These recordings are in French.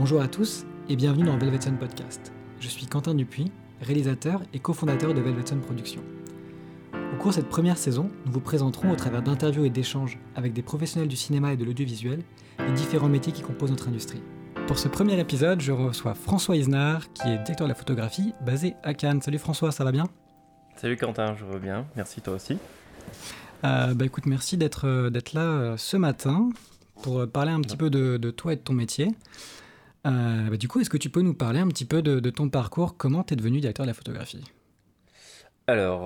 Bonjour à tous et bienvenue dans Velvetson Podcast. Je suis Quentin Dupuis, réalisateur et cofondateur de Velvetson Productions. Au cours de cette première saison, nous vous présenterons au travers d'interviews et d'échanges avec des professionnels du cinéma et de l'audiovisuel les différents métiers qui composent notre industrie. Pour ce premier épisode, je reçois François Isnard, qui est directeur de la photographie basé à Cannes. Salut François, ça va bien? Salut Quentin, je vais bien. Merci toi aussi. Euh, bah écoute, merci d'être euh, là euh, ce matin pour parler un petit peu de, de toi et de ton métier. Bah, du coup, est-ce que tu peux nous parler un petit peu de, ton parcours? Comment tu es devenu directeur de la photographie? Alors,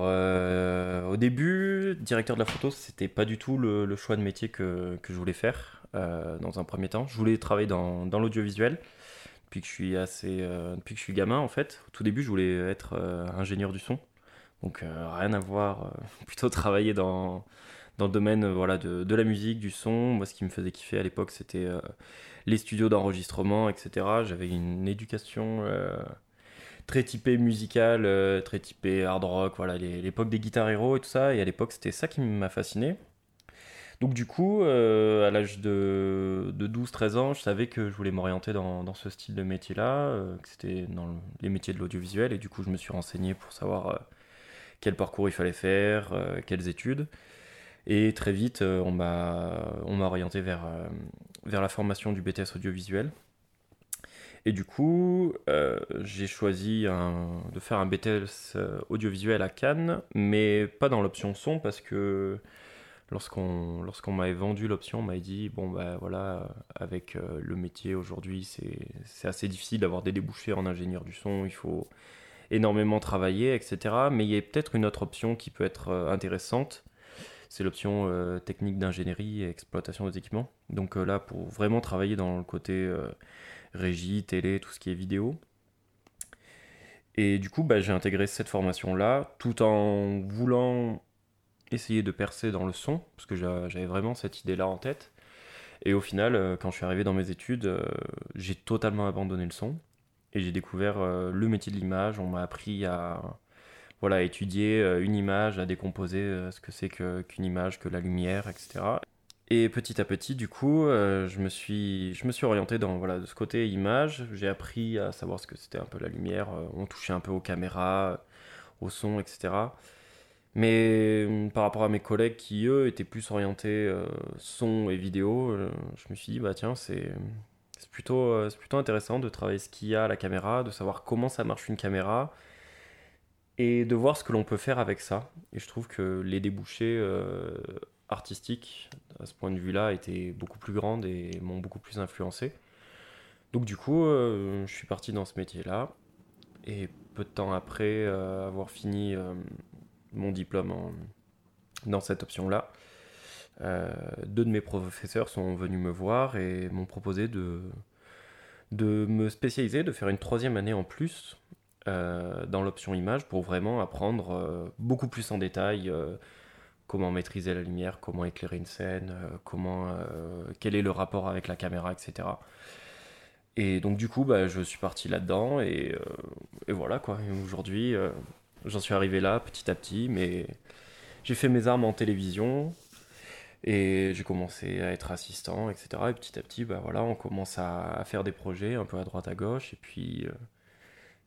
au début, directeur de la photo, c'était pas du tout le, choix de métier que, que je voulais faire dans un premier temps. Je voulais travailler dans, dans l'audiovisuel depuis que je suis assez, que je suis gamin en fait. Au tout début, je voulais être ingénieur du son. Donc euh, rien à voir, euh, plutôt travailler dans, dans le domaine euh, voilà, de, de, la musique, du son. Moi, ce qui me faisait kiffer à l'époque, c'était les studios d'enregistrement, etc. J'avais une éducation très typée musicale, très typée hard rock, voilà, l'époque des guitares héros et tout ça. Et à l'époque, c'était ça qui m'a fasciné. Donc du coup, à l'âge de, de 12-13 ans, je savais que je voulais m'orienter dans, ce style de métier-là, que c'était dans les métiers de l'audiovisuel. Et du coup, je me suis renseigné pour savoir quel parcours il fallait faire, euh, quelles études. Et très vite, euh, on m'a orienté vers, euh, vers la formation du BTS audiovisuel. Et du coup, j'ai choisi de faire un BTS audiovisuel à Cannes, mais pas dans l'option son parce que lorsqu'on lorsqu'on m'avait vendu l'option, on m'avait dit bon bah voilà, avec le métier aujourd'hui, c'est assez difficile d'avoir des débouchés en ingénieur du son, il faut énormément travaillé, etc. Mais il y a peut-être une autre option qui peut être euh, intéressante. C'est l'option euh, technique d'ingénierie et exploitation des équipements. Donc euh, là, pour vraiment travailler dans le côté régie, télé, tout ce qui est vidéo. Et du coup, bah, j'ai intégré cette formation-là, tout en voulant essayer de percer dans le son, parce que j'avais vraiment cette idée-là en tête. Et au final, quand je suis arrivé dans mes études, j'ai totalement abandonné le son et j'ai découvert euh, le métier de l'image. On m'a appris à voilà, étudier euh, une image, à décomposer euh, ce que c'est qu'une image, que la lumière, etc. Et petit à petit, du coup, je, me suis, je me suis orienté dans voilà, de ce côté image. J'ai appris à savoir ce que c'était un peu la lumière. on touchait un peu aux caméras, au son, etc. Mais par rapport à mes collègues qui, eux, étaient plus orientés son et vidéo, je me suis dit, bah tiens, c'est plutôt, euh, plutôt intéressant de travailler ce qu'il y a à la caméra, de savoir comment ça marche une caméra et de voir ce que l'on peut faire avec ça. Et je trouve que les débouchés euh, artistiques, à ce point de vue-là, étaient beaucoup plus grandes et m'ont beaucoup plus influencé. Donc du coup, euh, je suis parti dans ce métier-là. Et peu de temps après avoir fini mon diplôme dans cette option-là, euh, deux de mes professeurs sont venus me voir et m'ont proposé de, de me spécialiser, de faire une troisième année en plus euh, dans l'option image pour vraiment apprendre euh, beaucoup plus en détail comment maîtriser la lumière, comment éclairer une scène, comment, quel est le rapport avec la caméra, etc. Et donc du coup, bah, je suis parti là-dedans et, voilà quoi. Aujourd'hui, j'en suis arrivé là petit à petit, mais j'ai fait mes armes en télévision, et j'ai commencé à être assistant, etc. Et petit à petit, bah voilà, on commence à, faire des projets un peu à droite à gauche. Et puis, euh,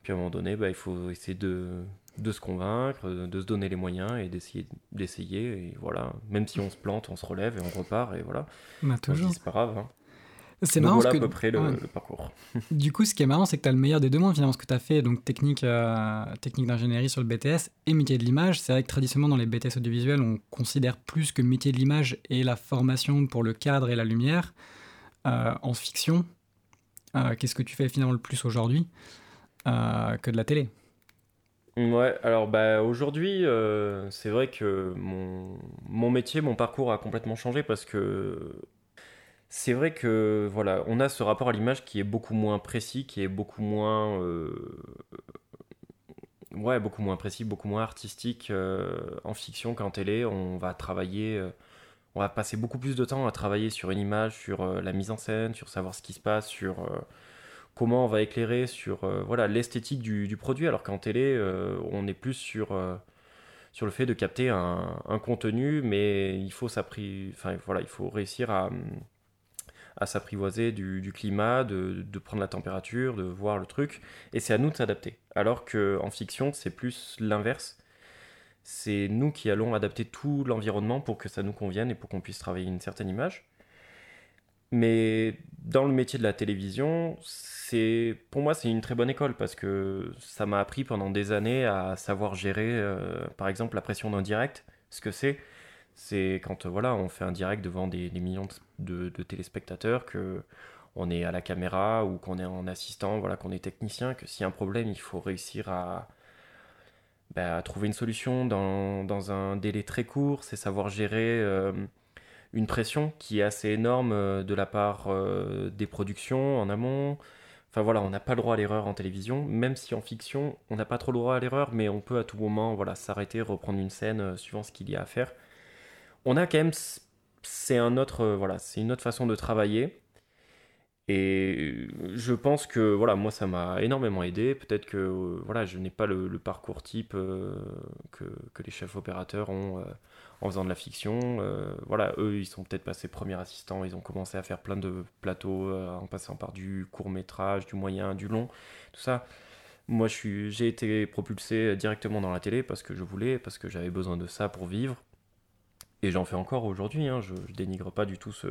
puis à un moment donné, bah, il faut essayer de, de se convaincre, de se donner les moyens et d'essayer. d'essayer Et voilà, même si on se plante, on se relève et on repart. Et voilà. Bah, toujours. C'est pas grave. Hein. C'est marrant. Voilà à peu près le, parcours. du coup, ce qui est marrant, c'est que tu as le meilleur des deux mondes, finalement, ce que tu as fait, donc technique, euh, technique d'ingénierie sur le BTS et métier de l'image. C'est vrai que traditionnellement, dans les BTS audiovisuels, on considère plus que métier de l'image et la formation pour le cadre et la lumière. Euh, en fiction, euh, qu'est-ce que tu fais finalement le plus aujourd'hui? Que de la télé Ouais, alors bah, aujourd'hui, c'est vrai que mon, mon métier, mon parcours a complètement changé parce que c'est vrai que voilà, on a ce rapport à l'image qui est beaucoup moins précis, qui est beaucoup moins, euh, ouais, beaucoup moins précis, beaucoup moins artistique euh, en fiction qu'en télé. On va travailler, euh, on va passer beaucoup plus de temps à travailler sur une image, sur la mise en scène, sur savoir ce qui se passe, sur comment on va éclairer, sur voilà l'esthétique du, produit. Alors qu'en télé, on est plus sur sur le fait de capter un, contenu, mais il faut enfin voilà, il faut réussir à à s'apprivoiser du, climat, de, prendre la température, de voir le truc, et c'est à nous de s'adapter. Alors qu'en fiction, c'est plus l'inverse. C'est nous qui allons adapter tout l'environnement pour que ça nous convienne et pour qu'on puisse travailler une certaine image. Mais dans le métier de la télévision, pour moi c'est une très bonne école parce que ça m'a appris pendant des années à savoir gérer, euh, par exemple, la pression d'un direct. Ce que c'est, c'est quand voilà, on fait un direct devant des, millions de, téléspectateurs, que on est à la caméra ou qu'on est en assistant, voilà, qu'on est technicien, que s'il y a un problème, il faut réussir à, bah, trouver une solution dans, dans, un délai très court, c'est savoir gérer. Euh, une pression qui est assez énorme euh, de la part euh, des productions en amont. Enfin voilà, on n'a pas le droit à l'erreur en télévision, même si en fiction, on n'a pas trop le droit à l'erreur, mais on peut à tout moment voilà, s'arrêter, reprendre une scène euh, suivant ce qu'il y a à faire. On a quand même, c'est un autre, voilà, c'est une autre façon de travailler. Et je pense que voilà, moi ça m'a énormément aidé. Peut-être que voilà, je n'ai pas le, parcours type que, que, les chefs opérateurs ont en faisant de la fiction. Euh, voilà, eux, ils sont peut-être passés premiers assistants, ils ont commencé à faire plein de plateaux euh, en passant par du court métrage, du moyen, du long, tout ça. Moi, j'ai été propulsé directement dans la télé parce que je voulais, parce que j'avais besoin de ça pour vivre. Et j'en fais encore aujourd'hui, hein, je, ne dénigre pas du tout ce,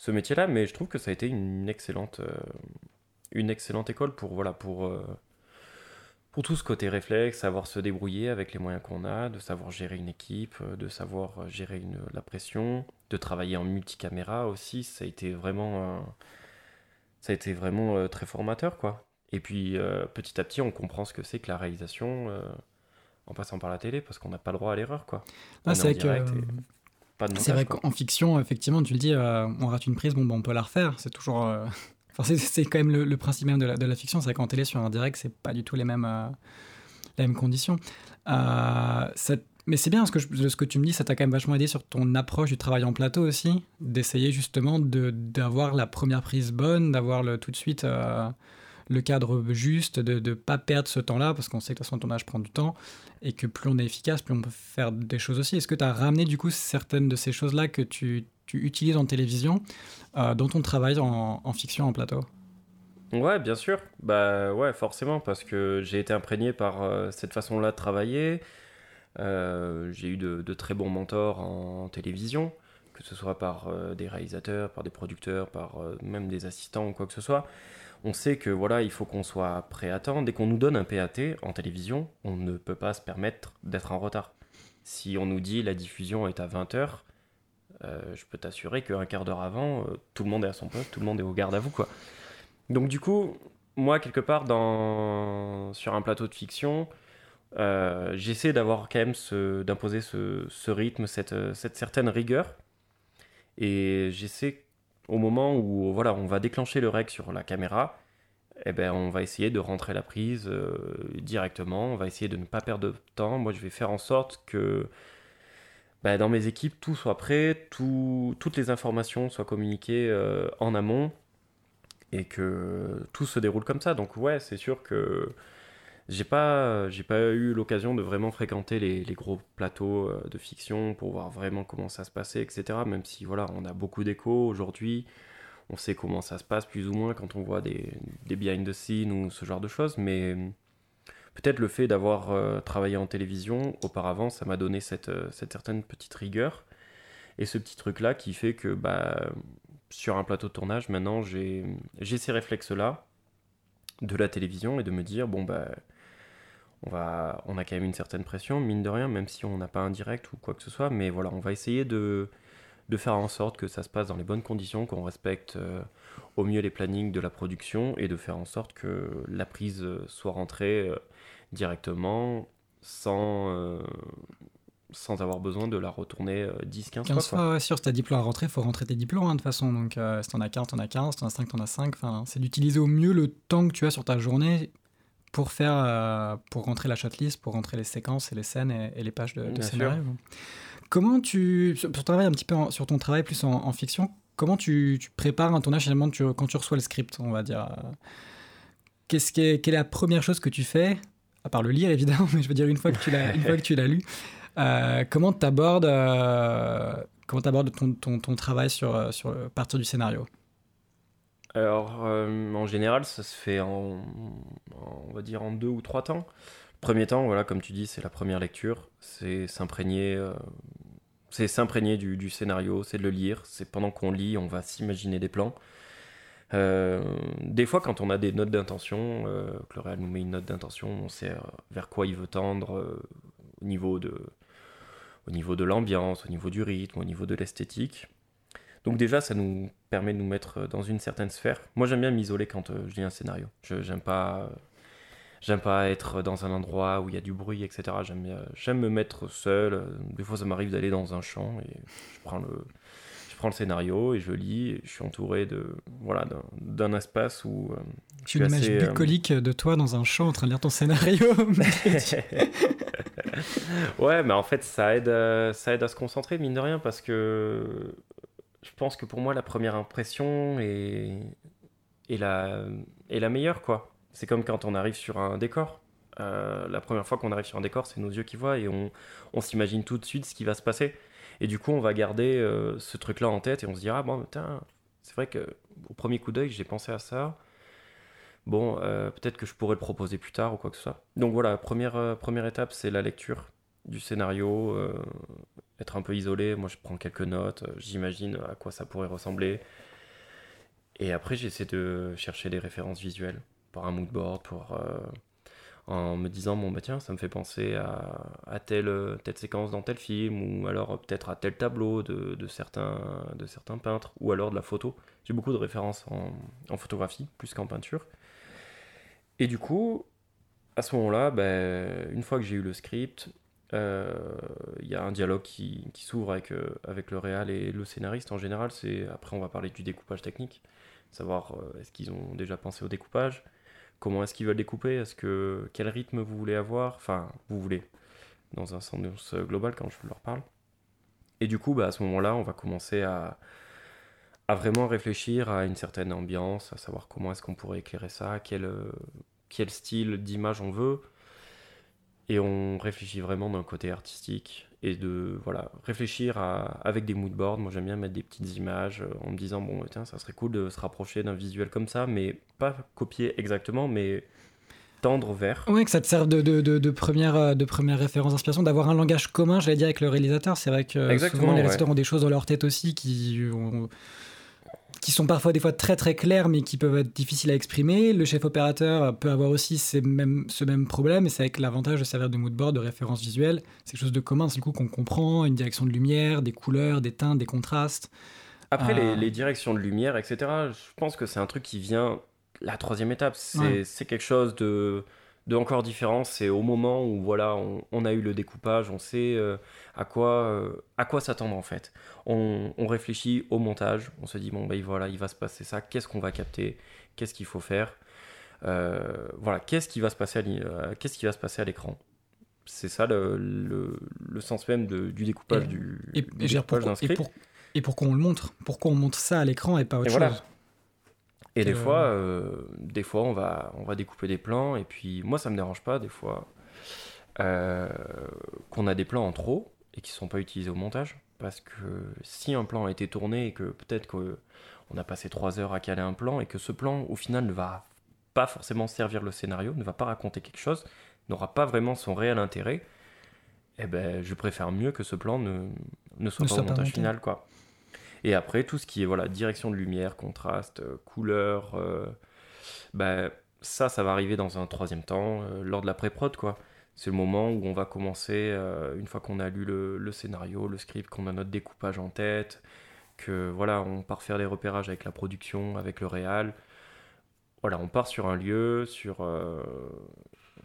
ce métier-là, mais je trouve que ça a été une excellente, euh, une excellente école pour, voilà, pour, pour tout ce côté réflexe, savoir se débrouiller avec les moyens qu'on a, de savoir gérer une équipe, euh, de savoir euh, gérer une, la pression, de travailler en multicaméra aussi, ça a été vraiment, ça a été vraiment euh, très formateur quoi. Et puis petit à petit, on comprend ce que c'est que la réalisation en passant par la télé, parce qu'on n'a pas le droit à l'erreur quoi. Ah, c'est vrai qu'en fiction, effectivement, tu le dis, on rate une prise, bon, ben, on peut la refaire. C'est toujours, c'est quand même le, principe même de la, de la fiction, c'est qu'en télé, sur un direct, c'est pas du tout les mêmes, euh, les mêmes conditions. Euh, mais c'est bien, ce que, ce que tu me dis, ça t'a quand même vachement aidé sur ton approche du travail en plateau aussi, d'essayer justement d'avoir la première prise bonne, d'avoir tout de suite euh, le cadre juste, de ne pas perdre ce temps-là, parce qu'on sait que de toute façon, ton tournage prend du temps, et que plus on est efficace, plus on peut faire des choses aussi. Est-ce que tu as ramené du coup certaines de ces choses-là que tu tu utilises en télévision euh, dont on travaille en, fiction en plateau? Ouais, bien sûr. Bah ouais, forcément, parce que j'ai été imprégné par euh, cette façon-là de travailler. Euh, j'ai eu de, très bons mentors en, télévision, que ce soit par des réalisateurs, par des producteurs, par même des assistants ou quoi que ce soit. On sait que voilà, il faut qu'on soit prêt à temps. Dès qu'on nous donne un PAT en télévision, on ne peut pas se permettre d'être en retard. Si on nous dit la diffusion est à 20h, euh, je peux t'assurer qu'un quart d'heure avant, euh, tout le monde est à son poste, tout le monde est au garde à vous, quoi. Donc du coup, moi, quelque part, dans... sur un plateau de fiction, euh, j'essaie d'avoir quand même d'imposer ce... ce, rythme, cette... cette certaine rigueur. Et j'essaie, au moment où voilà, on va déclencher le rec sur la caméra, eh ben, on va essayer de rentrer la prise directement, on va essayer de ne pas perdre de temps. Moi, je vais faire en sorte que bah, dans mes équipes, tout soit prêt, tout, toutes les informations soient communiquées euh, en amont et que tout se déroule comme ça. Donc ouais, c'est sûr que j'ai pas, j'ai pas eu l'occasion de vraiment fréquenter les, les, gros plateaux euh, de fiction pour voir vraiment comment ça se passait, etc. Même si voilà, on a beaucoup d'échos aujourd'hui, on sait comment ça se passe plus ou moins quand on voit des, des behind the scenes ou ce genre de choses, mais peut-être le fait d'avoir euh, travaillé en télévision auparavant, ça m'a donné cette, euh, cette, certaine petite rigueur. Et ce petit truc-là qui fait que bah, sur un plateau de tournage, maintenant, j'ai ces réflexes-là de la télévision et de me dire, bon, bah, on, va, on a quand même une certaine pression, mine de rien, même si on n'a pas un direct ou quoi que ce soit, mais voilà, on va essayer de, de faire en sorte que ça se passe dans les bonnes conditions, qu'on respecte euh, au mieux les plannings de la production et de faire en sorte que la prise soit rentrée directement sans, euh, sans avoir besoin de la retourner 10-15 euh, fois. fois ouais, sûr, si t'as à rentrer, il faut rentrer tes diplômes hein, de toute façon. Donc euh, si t'en as 15, t'en as 15, si t'en as 5, t'en as 5. Enfin, c'est d'utiliser au mieux le temps que tu as sur ta journée pour faire pour rentrer la shotlist, pour rentrer les séquences et les scènes et, les pages de, de scénario. Comment tu, sur, ton travail un petit peu sur ton travail plus en, fiction, comment tu, tu, prépares un tournage finalement tu, quand tu reçois le script, on va dire Qu'est-ce qui est, quelle est la première chose que tu fais à part le lire évidemment, mais je veux dire une fois que tu l'as, une fois que tu l'as lu, euh, comment tu abordes, euh, comment ton, ton, ton, travail sur, euh, sur partir du scénario? Alors, euh, en général, ça se fait en, on va dire, en deux ou trois temps. Premier temps, voilà, comme tu dis, c'est la première lecture, c'est s'imprégner, euh, c'est s'imprégner du, scénario, c'est de le lire. C'est pendant qu'on lit, on va s'imaginer des plans. Euh, des fois, quand on a des notes d'intention, que le nous met une note d'intention, on sait vers quoi il veut tendre au niveau de, au niveau de l'ambiance, au niveau du rythme, au niveau de l'esthétique. Donc déjà, ça nous permet de nous mettre dans une certaine sphère. Moi, j'aime bien m'isoler quand euh, je lis un scénario. Je j'aime pas, j'aime pas être dans un endroit où il y a du bruit, etc. J'aime j'aime me mettre seul. Des fois, ça m'arrive d'aller dans un champ et je prends le, je prends le scénario et je lis. Et je suis entouré de, voilà, d'un espace où. Euh, je une image euh, bucolique de toi dans un champ en train de lire ton scénario. ouais, mais en fait, ça aide, ça aide à se concentrer, mine de rien, parce que je pense que pour moi, la première impression est, la, meilleure, quoi. C'est comme quand on arrive sur un décor. Euh, la première fois qu'on arrive sur un décor, c'est nos yeux qui voient et on, s'imagine tout de suite ce qui va se passer. Et du coup, on va garder euh, ce truc-là en tête et on se dira, bon, putain, c'est vrai que au premier coup d'œil, j'ai pensé à ça. Bon, euh, peut-être que je pourrais le proposer plus tard ou quoi que ce soit. Donc voilà, première étape, c'est la lecture du scénario, être un peu isolé. Moi, je prends quelques notes, euh, j'imagine à quoi ça pourrait ressembler. Et après, j'essaie de chercher des références visuelles par un moodboard, pour, euh, en me disant, bon, bah tiens, ça me fait penser à, telle, telle séquence dans tel film, ou alors peut-être à tel tableau de, certains, peintres, ou alors de la photo. J'ai beaucoup de références en, photographie, plus qu'en peinture. Et du coup, à ce moment-là, ben, une fois que j'ai eu le script, il euh, y a un dialogue qui, s'ouvre avec, euh, avec le réal et le scénariste en général. C'est après on va parler du découpage technique, savoir euh, est-ce qu'ils ont déjà pensé au découpage, comment est-ce qu'ils veulent découper, est-ce que quel rythme vous voulez avoir, enfin vous voulez dans un sens global quand je leur parle. Et du coup, bah, à ce moment-là, on va commencer à, vraiment réfléchir à une certaine ambiance, à savoir comment est-ce qu'on pourrait éclairer ça, quel style d'image on veut, et on réfléchit vraiment d'un côté artistique et de voilà réfléchir à, avec des moodboards. Moi j'aime bien mettre des petites images euh, en me disant bon tiens ça serait cool de se rapprocher d'un visuel comme ça, mais pas copier exactement, mais tendre vers. Oui, que ça te serve de, de, de, première, euh, de première référence d'inspiration, d'avoir un langage commun, j'allais dire, avec le réalisateur. C'est vrai que souvent les réalisateurs ont des choses dans leur tête aussi qui ont qui sont parfois des fois très très clairs mais qui peuvent être difficiles à exprimer. Le chef opérateur peut avoir aussi ces mêmes, ce même problème et c'est avec l'avantage de servir de moodboard, de référence visuelle. C'est quelque chose de commun, c'est le coup qu'on comprend, une direction de lumière, des couleurs, des teintes, des contrastes. Après les, euh. les, directions de lumière, etc., je pense que c'est un truc qui vient la troisième étape. C'est quelque chose de de encore différent, c'est au moment où voilà, on, a eu le découpage, on sait euh, à quoi euh, à quoi s'attendre en fait. On, réfléchit au montage, on se dit bon ben voilà, il va se passer ça, qu'est-ce qu'on va capter, qu'est-ce qu'il faut faire, euh, voilà, qu'est-ce qui va se passer à qu'est-ce qui va se passer à l'écran. C'est ça le, le, sens même du découpage du, et, d'un script. Et, pour, qu'on le montre, pourquoi on montre ça à l'écran et pas autre chose. Et des fois, euh, des fois on, va, on va découper des plans, et puis moi ça me dérange pas des fois euh, qu'on a des plans en trop et qui sont pas utilisés au montage. Parce que si un plan a été tourné et que peut-être qu'on a passé trois heures à caler un plan et que ce plan au final ne va pas forcément servir le scénario, ne va pas raconter quelque chose, n'aura pas vraiment son réel intérêt, eh ben je préfère mieux que ce plan ne, ne soit pas au montage final. quoi. Et après, tout ce qui est voilà, direction de lumière, contraste, euh, couleur, euh, bah, ça, ça va arriver dans un troisième temps, euh, lors de la pré-prod, quoi. C'est le moment où on va commencer, une fois qu'on a lu le, scénario, le script, qu'on a notre découpage en tête, que voilà, on part faire des repérages avec la production, avec le réal. Voilà, on part sur un lieu, sur,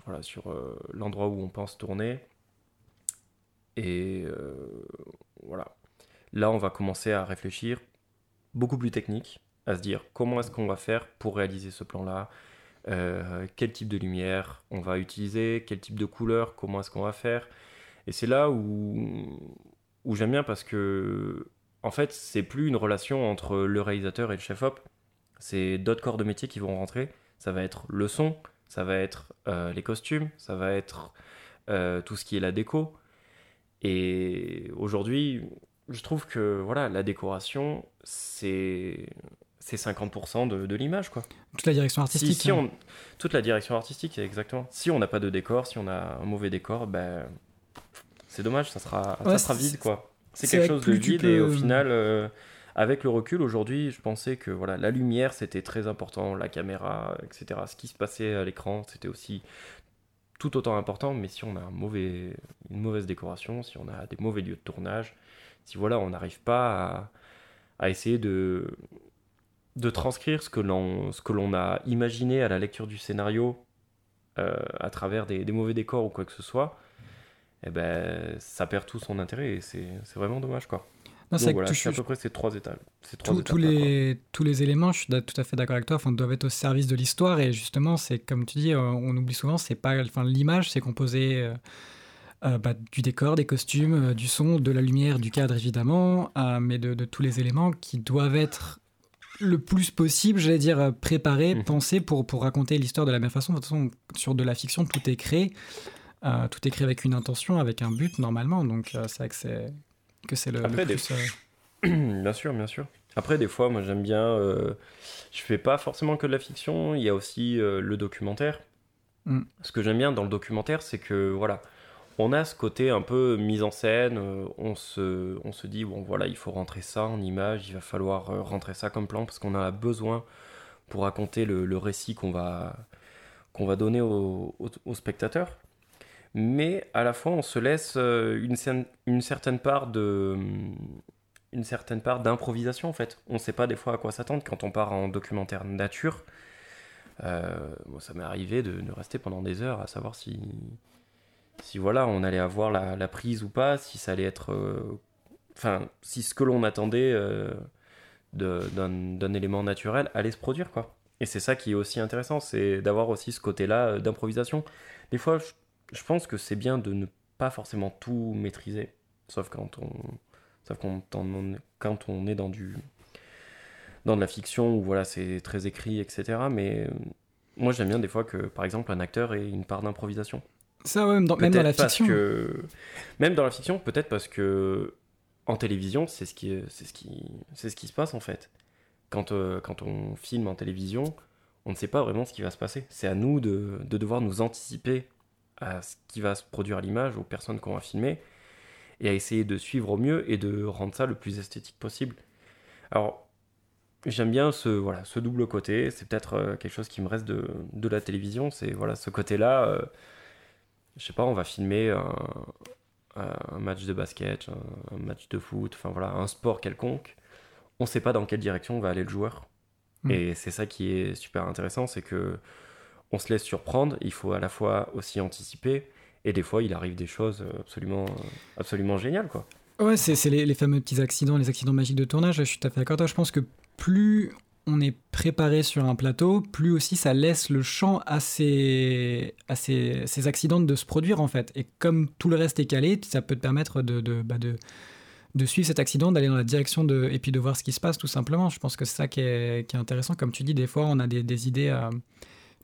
voilà, sur l'endroit où on pense tourner. Et voilà, Là, on va commencer à réfléchir beaucoup plus technique, à se dire comment est-ce qu'on va faire pour réaliser ce plan-là, euh, quel type de lumière on va utiliser, quel type de couleur, comment est-ce qu'on va faire. Et c'est là où, où j'aime bien parce que, en fait, c'est plus une relation entre le réalisateur et le chef-op, c'est d'autres corps de métier qui vont rentrer. Ça va être le son, ça va être euh, les costumes, ça va être euh, tout ce qui est la déco. Et aujourd'hui, je trouve que voilà, la décoration, c'est c'est 50% de, de l'image, quoi. Toute la direction artistique. Si, hein. on... Toute la direction artistique, exactement. Si on n'a pas de décor, si on a un mauvais décor, ben, c'est dommage, ça sera, Ouais, ça sera vide, quoi. C'est quelque chose de vide et au peux- final, euh, avec le recul, aujourd'hui, je pensais que voilà, la lumière, c'était très important, la caméra, etc. Ce qui se passait à l'écran, c'était aussi tout autant important, mais si on a un mauvais, une mauvaise décoration, si on a des mauvais lieux de tournage, si voilà, on n'arrive pas à, à essayer de, de transcrire ce que l'on a imaginé à la lecture du scénario euh, à travers des, des mauvais décors ou quoi que ce soit, eh ben, ça perd tout son intérêt et c'est vraiment dommage. Quoi. Non, c'est voilà, à peu près ces trois étapes. Ces trois tous, tous les, tous les éléments, je suis tout à fait d'accord avec toi, enfin, doivent être au service de l'histoire. Et justement, c'est comme tu dis, euh, on oublie souvent, c'est pas, enfin, l'image, c'est composé euh, euh, bah, du décor, des costumes, euh, du son, de la lumière, du cadre évidemment, euh, mais de, de tous les éléments qui doivent être le plus possible, j'allais dire, préparés, Mhm. pensés pour, pour raconter l'histoire de la même façon. De toute façon, sur de la fiction, tout est créé. tout est créé avec une intention, avec un but normalement. Donc, c'est vrai que c'est que c'est le, Après, plus. bien sûr, bien sûr. Après, des fois, moi j'aime bien. euh, je fais pas forcément que de la fiction, il y a aussi euh, le documentaire. Mm. Ce que j'aime bien dans le documentaire, c'est que voilà, on a ce côté un peu mise en scène. euh, on, se, on se dit, bon voilà, il faut rentrer ça en image, il va falloir euh, rentrer ça comme plan parce qu'on a besoin pour raconter le, récit qu'on va, va donner au, au, au spectateur. Mais à la fois, on se laisse euh, une, cer- une certaine part une certaine part d'improvisation en fait. On ne sait pas des fois à quoi s'attendre quand on part en documentaire nature. Euh, ça m'est arrivé de, de rester pendant des heures à savoir si, si voilà, on allait avoir la, prise ou pas, si ça allait être, euh, enfin, si ce que l'on attendait euh, d'un élément naturel allait se produire quoi. Et c'est ça qui est aussi intéressant, c'est d'avoir aussi ce côté-là euh, d'improvisation. Des fois, je, pense que c'est bien de ne pas forcément tout maîtriser, sauf quand on, sauf on, quand on est dans du dans de la fiction où voilà c'est très écrit etc mais moi j'aime bien des fois que par exemple un acteur ait une part d'improvisation Ça, ouais, même dans, même dans la fiction. que même dans la fiction peut-être parce que en télévision c'est ce qui c'est ce qui c'est ce qui se passe en fait quand euh, quand on filme en télévision on ne sait pas vraiment ce qui va se passer c'est à nous de, de devoir nous anticiper à ce qui va se produire à l'image aux personnes qu'on va filmer et à essayer de suivre au mieux et de rendre ça le plus esthétique possible alors J'aime bien ce, voilà, ce double côté. C'est peut-être euh, quelque chose qui me reste de, de la télévision. C'est voilà, ce côté-là. euh, je sais pas, on va filmer un, un match de basket, un, un match de foot, enfin voilà, un sport quelconque. On sait pas dans quelle direction va aller le joueur. Mm. Et c'est ça qui est super intéressant, c'est que on se laisse surprendre. Il faut à la fois aussi anticiper. Et des fois, il arrive des choses absolument, absolument géniales, quoi. Ouais, c'est les, les fameux petits accidents, les accidents magiques de tournage. Je suis tout à fait d'accord. Je pense que plus on est préparé sur un plateau, plus aussi ça laisse le champ à ces, à ces, ces accidents de se produire en fait. Et comme tout le reste est calé, ça peut te permettre de, bah, de, de suivre cet accident, d'aller dans la direction de, et puis de voir ce qui se passe tout simplement. Je pense que c'est ça qui est, qui est intéressant. Comme tu dis, des fois on a des, des idées euh,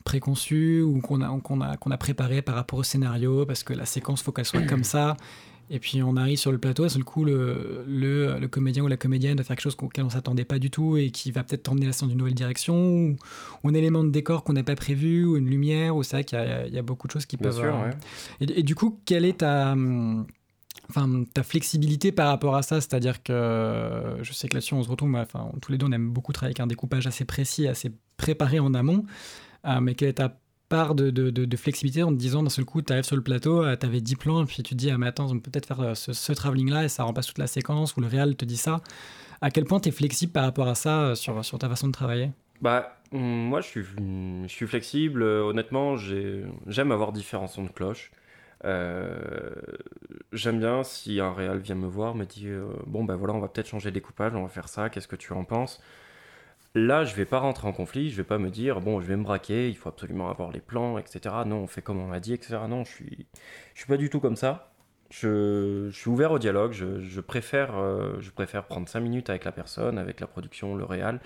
préconçues ou qu'on a, qu'on a, a préparées par rapport au scénario parce que la séquence faut qu'elle soit comme ça. Et puis on arrive sur le plateau, et le coup, le, le, le comédien ou la comédienne va faire quelque chose auquel on s'attendait pas du tout et qui va peut-être t'emmener la scène dans une nouvelle direction, ou, ou un élément de décor qu'on n'a pas prévu, ou une lumière, ou c'est vrai qu'il y, a- il y a beaucoup de choses qui Bien peuvent. sûr, euh, ouais. et, et du coup, quelle est ta, enfin, ta flexibilité par rapport à ça? C'est-à-dire que euh, je sais que là-dessus, on se retrouve, enfin, tous les deux, on aime beaucoup travailler avec un découpage assez précis, assez préparé en amont. Euh, mais quelle est ta part de, flexibilité en te disant d'un seul coup, tu arrives sur le plateau, tu avais 10 plans, puis tu te dis, ah, mais attends, on peut peut-être faire euh, ce, ce travelling-là et ça remplace toute la séquence, ou le réal te dit ça. À quel point tu es flexible par rapport à ça euh, sur, ta façon de travailler? Bah, hum, moi, je suis, suis flexible. Euh, Honnêtement, j'ai- j'aime avoir différents sons de cloche. Euh, j'aime bien si un réal vient me voir, me dit euh, Bon, ben voilà, on va peut-être changer le découpage, on va faire ça, qu'est-ce que tu en penses? Là, je vais pas rentrer en conflit, je vais pas me dire Bon, je vais me braquer, il faut absolument avoir les plans, etc. Non, on fait comme on l'a dit, etc. Non, je suis, je suis pas du tout comme ça. Je, suis ouvert au dialogue, je, euh, préfère prendre 5 minutes avec la personne, avec la production, le réal,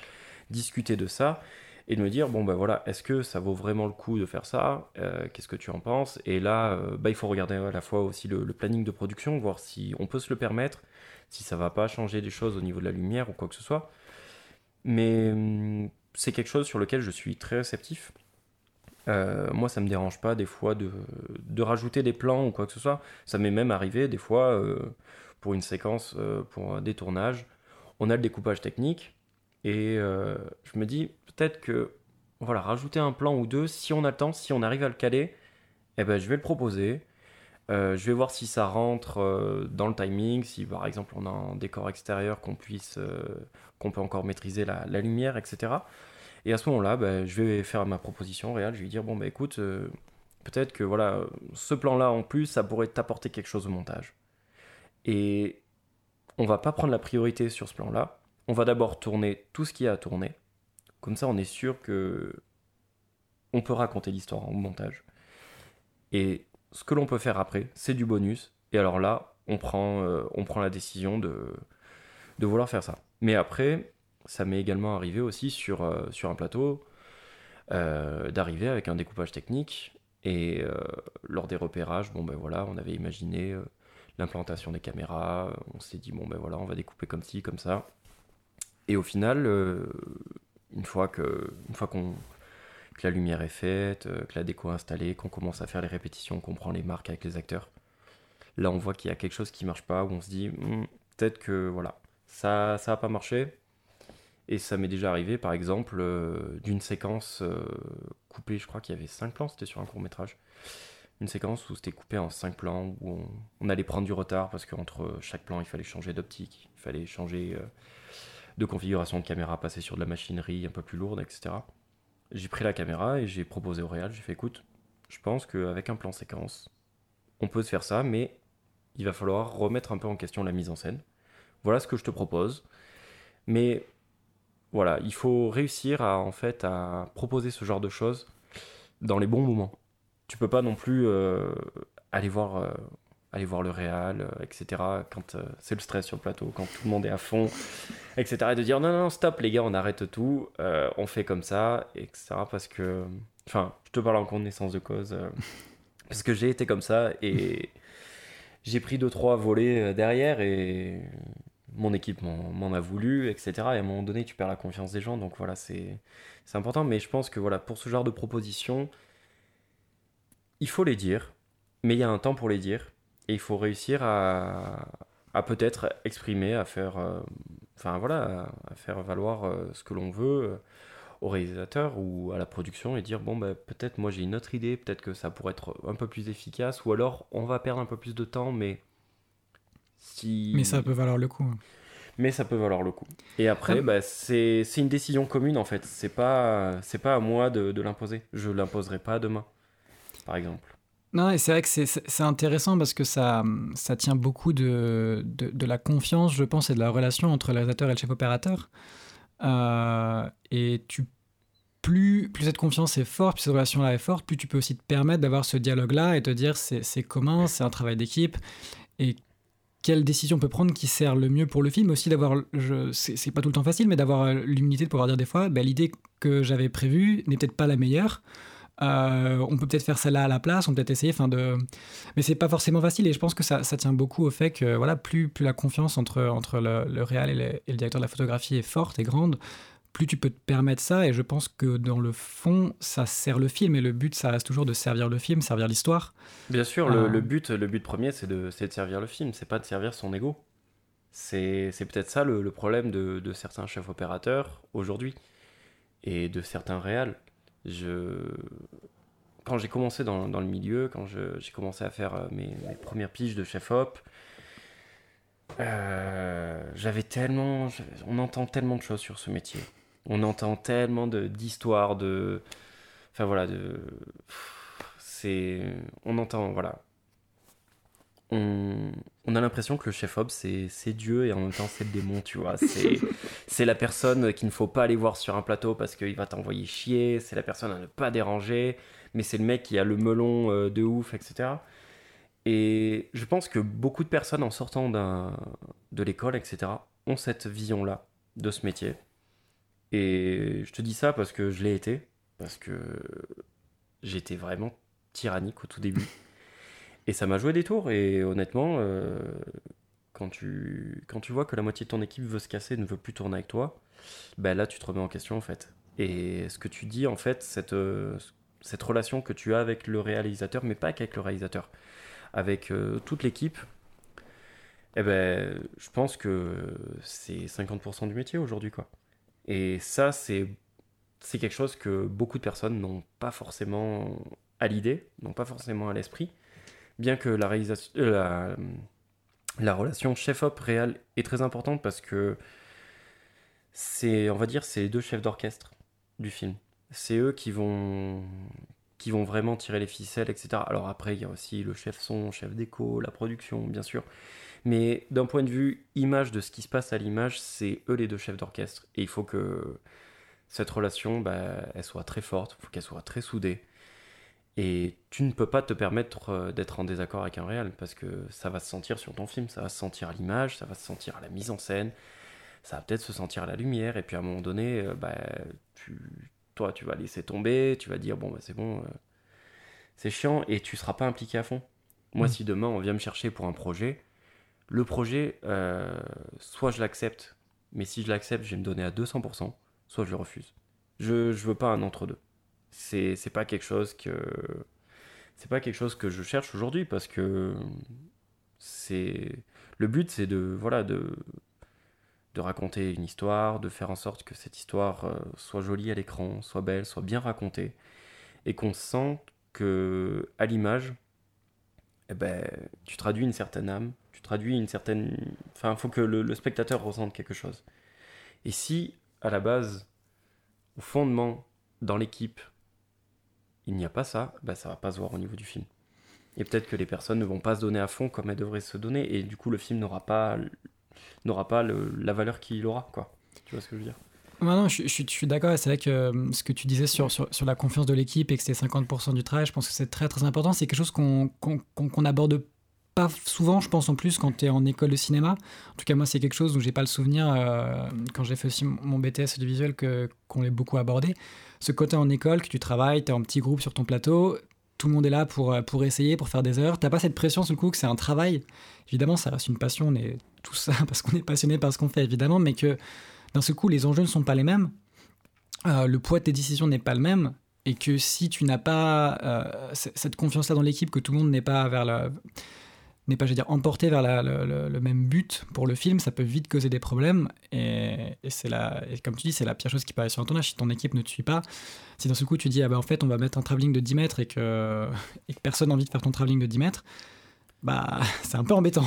discuter de ça et de me dire bon ben voilà est-ce que ça vaut vraiment le coup de faire ça? Euh, qu'est-ce que tu en penses? Et là euh, bah, il faut regarder à la fois aussi le, planning de production voir si on peut se le permettre si ça va pas changer des choses au niveau de la lumière ou quoi que ce soit Mais hum, c'est quelque chose sur lequel je suis très réceptif. Euh, moi, ça me dérange pas des fois de, de, rajouter des plans ou quoi que ce soit. Ça m'est même arrivé des fois euh, pour une séquence, euh, pour des tournages. On a le découpage technique et je me dis peut-être que voilà, rajouter un plan ou deux, si on a le temps, si on arrive à le caler, eh ben, je vais le proposer. Je vais voir si ça rentre dans le timing, si par exemple on a un décor extérieur qu'on puisse, qu'on peut encore maîtriser la, lumière, etc. Et à ce moment-là, bah, je vais faire ma proposition réelle. Je vais dire bon, bah écoute, euh, peut-être que voilà, ce plan-là en plus, ça pourrait t'apporter quelque chose au montage. Et on va pas prendre la priorité sur ce plan-là. On va d'abord tourner tout ce qu'il y a à tourner. Comme ça, on est sûr que on peut raconter l'histoire en montage. Et ce que l'on peut faire après, c'est du bonus. Et alors là, on prend, euh, on prend la décision de, vouloir faire ça. Mais après, ça m'est également arrivé aussi sur, euh, sur un plateau euh, d'arriver avec un découpage technique. Et lors des repérages, bon ben voilà, on avait imaginé l'implantation des caméras. On s'est dit bon ben voilà, on va découper comme ci, comme ça. Et au final, une fois que, une fois qu'on que la lumière est faite, que la déco est installée, qu'on commence à faire les répétitions, qu'on prend les marques avec les acteurs, là on voit qu'il y a quelque chose qui marche pas, où on se dit hmm, peut-être que voilà, ça ça pas marché, et ça m'est déjà arrivé, par exemple, euh, d'une séquence euh, coupée, je crois qu'il y avait 5 plans, c'était sur un court métrage. Une séquence où c'était coupé en 5 plans, où on, allait prendre du retard parce qu'entre chaque plan, il fallait changer d'optique, il fallait changer euh, de configuration de caméra, passer sur de la machinerie un peu plus lourde, etc. J'ai pris la caméra et j'ai proposé au réal, j'ai fait écoute, je pense qu'avec un plan séquence, on peut se faire ça, mais il va falloir remettre un peu en question la mise en scène. Voilà ce que je te propose. Mais voilà, il faut réussir à en fait à proposer ce genre de choses dans les bons moments. Tu peux pas non plus euh, aller voir euh, aller voir le réal, euh, etc. Quand c'est le stress sur le plateau, quand tout le monde est à fond, etc. Et de dire non non stop les gars, on arrête tout, on fait comme ça, etc. Parce que, enfin, je te parle en connaissance de cause, parce que j'ai été comme ça et j'ai pris deux trois volets derrière et mon équipe m'en a voulu, etc. Et à un moment donné, tu perds la confiance des gens. Donc voilà, c'est important. Mais je pense que voilà, pour ce genre de propositions, il faut les dire. Mais il y a un temps pour les dire. Et il faut réussir à, à peut-être exprimer, à faire, euh, enfin voilà, à, faire valoir euh, ce que l'on veut euh, au réalisateur ou à la production et dire bon bah, peut-être moi j'ai une autre idée, peut-être que ça pourrait être un peu plus efficace ou alors on va perdre un peu plus de temps mais mais ça peut valoir le coup. Mais ça peut valoir le coup. Et après, ah. bah, c'est une décision commune en fait. C'est pas, pas à moi de, de l'imposer. Je l'imposerai pas demain, par exemple. Non, et c'est vrai que c'est intéressant parce que ça, ça tient beaucoup de, de, la confiance, je pense, et de la relation entre le réalisateur et le chef opérateur. Euh, et plus, plus cette confiance est forte, plus cette relation-là est forte, plus tu peux aussi te permettre d'avoir ce dialogue-là et te dire c'est commun, c'est un travail d'équipe. Et quelle décision on peut prendre qui sert le mieux pour le film? Aussi d'avoir c'est pas tout le temps facile mais d'avoir l'humilité de pouvoir dire des fois bah, l'idée que j'avais prévue n'est peut-être pas la meilleure euh, on peut peut-être faire celle-là à la place on peut peut-être essayer enfin de mais c'est pas forcément facile et je pense que ça, ça, tient beaucoup au fait que voilà plus plus la confiance entre entre le, le réal et, et, le directeur de la photographie est forte et grande plus tu peux te permettre ça, et je pense que dans le fond, ça sert le film, et le but, ça reste toujours de servir le film, servir l'histoire. Bien sûr, le, euh. but, le but premier, c'est de, de servir le film, c'est pas de servir son ego. C'est peut-être ça le, problème de, de, certains chefs opérateurs aujourd'hui, et de certains réals. Je... Quand j'ai commencé dans, le milieu, quand j'ai commencé à faire euh, mes, mes premières piges de chef-op, euh, j'avais tellement, on entend tellement de choses sur ce métier on entend tellement d'histoires, de, Enfin voilà, de. C'est. On entend, voilà. On, on a l'impression que le chef-op, c'est Dieu et en même temps, c'est le démon, tu vois. C'est la personne qu'il ne faut pas aller voir sur un plateau parce qu'il va t'envoyer chier. C'est la personne à ne pas déranger. Mais c'est le mec qui a le melon euh, de ouf, etc. Et je pense que beaucoup de personnes, en sortant de l'école, etc., ont cette vision-là de ce métier. Et je te dis ça parce que je l'ai été, parce que j'étais vraiment tyrannique au tout début. Et ça m'a joué des tours, et honnêtement, euh, quand tu, quand tu vois que la moitié de ton équipe veut se casser, ne veut plus tourner avec toi, ben là tu te remets en question en fait. Et ce que tu dis en fait, cette, euh, cette relation que tu as avec le réalisateur, mais pas qu'avec le réalisateur, avec euh, toute l'équipe, eh ben, je pense que c'est 50% du métier aujourd'hui quoi. Et ça c'est c'est quelque chose que beaucoup de personnes n'ont pas forcément à l'idée, n'ont pas forcément à l'esprit, bien que la la relation chef-op réel est très importante parce que c'est, on va dire, c'est les deux chefs d'orchestre du film. C'est eux qui vont, qui vont vraiment tirer les ficelles, etc. Alors après, il y a aussi le chef son, chef déco, la production, bien sûr. Mais d'un point de vue image de ce qui se passe à l'image, c'est eux les deux chefs d'orchestre. Et il faut que cette relation, bah, elle soit très forte, il faut qu'elle soit très soudée. Et tu ne peux pas te permettre euh, d'être en désaccord avec un réel parce que ça va se sentir sur ton film, ça va se sentir à l'image, ça va se sentir à la mise en scène, ça va peut-être se sentir à la lumière. Et puis à un moment donné, euh, bah, tu, toi, tu vas laisser tomber, tu vas dire bon, bah, c'est bon, euh, c'est chiant et tu seras pas impliqué à fond. Moi, mm. si demain on vient me chercher pour un projet, le projet, soit je l'accepte, mais si je l'accepte, je vais me donner à 200%, soit je le refuse. Je, je veux pas un entre-deux c'est c'est pas quelque chose que c'est pas quelque chose que je cherche aujourd'hui parce que c'est le but c'est de voilà de de raconter une histoire, de faire en sorte que cette histoire euh, soit jolie à l'écran, soit belle, soit bien racontée, et qu'on sente que à l'image, eh ben, tu traduis une certaine âme, tu traduis une certaine... Enfin, il faut que le, spectateur ressente quelque chose. Et si, à la base, au fondement, dans l'équipe, il n'y a pas ça, bah, ça va pas se voir au niveau du film. Et peut-être que les personnes ne vont pas se donner à fond comme elles devraient se donner, et du coup le film n'aura pas, n'aura pas la valeur qu'il aura, quoi. Tu vois ce que je veux dire? Non, je, je, suis d'accord, c'est vrai que euh, ce que tu disais sur, sur, sur la confiance de l'équipe et que c'était 50% du travail, je pense que c'est très très important. C'est quelque chose qu'on qu'on aborde pas souvent, je pense en plus, quand tu es en école de cinéma. En tout cas, moi, c'est quelque chose où j'ai pas le souvenir, euh, quand j'ai fait aussi mon BTS du visuel, qu'on l'ait beaucoup abordé ce côté en école, que tu travailles, tu es en petit groupe sur ton plateau, tout le monde est là pour, euh, pour essayer, pour faire des heures. T'as pas cette pression sur le coup que c'est un travail? Évidemment, ça reste une passion, on est tout ça parce qu'on est passionné par ce qu'on fait, évidemment, mais que d'un ce coup, les enjeux ne sont pas les mêmes. Euh, le poids de tes décisions n'est pas le même. Et que si tu n'as pas cette confiance-là dans l'équipe, que tout le monde n'est pas vers la n'est pas, je veux dire, emporté vers le, même but pour le film, ça peut vite causer des problèmes. Et, c'est la, et comme tu dis, c'est la pire chose qui peut arriver sur un tournage. Si ton équipe ne te suit pas, si dans ce coup tu dis, ah ben en fait, on va mettre un travelling de 10 mètres et que, et que personne n'a envie de faire ton travelling de 10 mètres, bah, c'est un peu embêtant.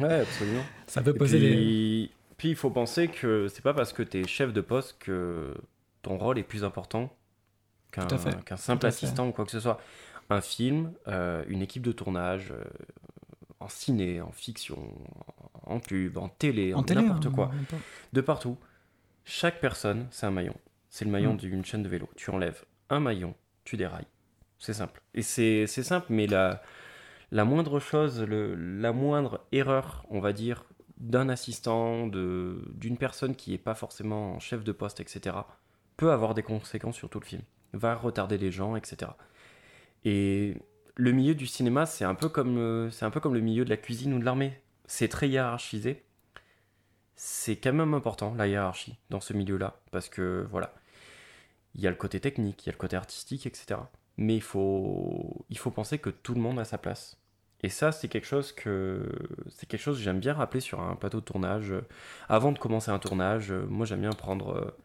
Ouais, absolument. Ça peut poser puis, des. Puis il faut penser que c'est pas parce que tu es chef de poste que ton rôle est plus important qu'un simple assistant ou quoi que ce soit. Un film, euh, une équipe de tournage, euh, en ciné, en fiction, en pub, en télé, en, n'importe hein, quoi, de partout. Chaque personne, c'est un maillon. C'est le maillon mm. d'une chaîne de vélo. Tu enlèves un maillon, tu dérailles. C'est simple. Et c'est simple, mais la, la moindre chose, le, la moindre erreur, on va dire, d'un assistant, d'une personne qui n'est pas forcément chef de poste, etc., peut avoir des conséquences sur tout le film. Va retarder les gens, etc. Et le milieu du cinéma, c'est un, peu comme, euh, c'est un peu comme le milieu de la cuisine ou de l'armée. C'est très hiérarchisé. C'est quand même important, la hiérarchie, dans ce milieu-là. Parce que, voilà, il y a le côté technique, il y a le côté artistique, etc. Mais il faut, il faut penser que tout le monde a sa place. Et ça, c'est quelque chose que c'est quelque chose que j'aime bien rappeler sur un plateau de tournage. Avant de commencer un tournage, moi j'aime bien prendre euh,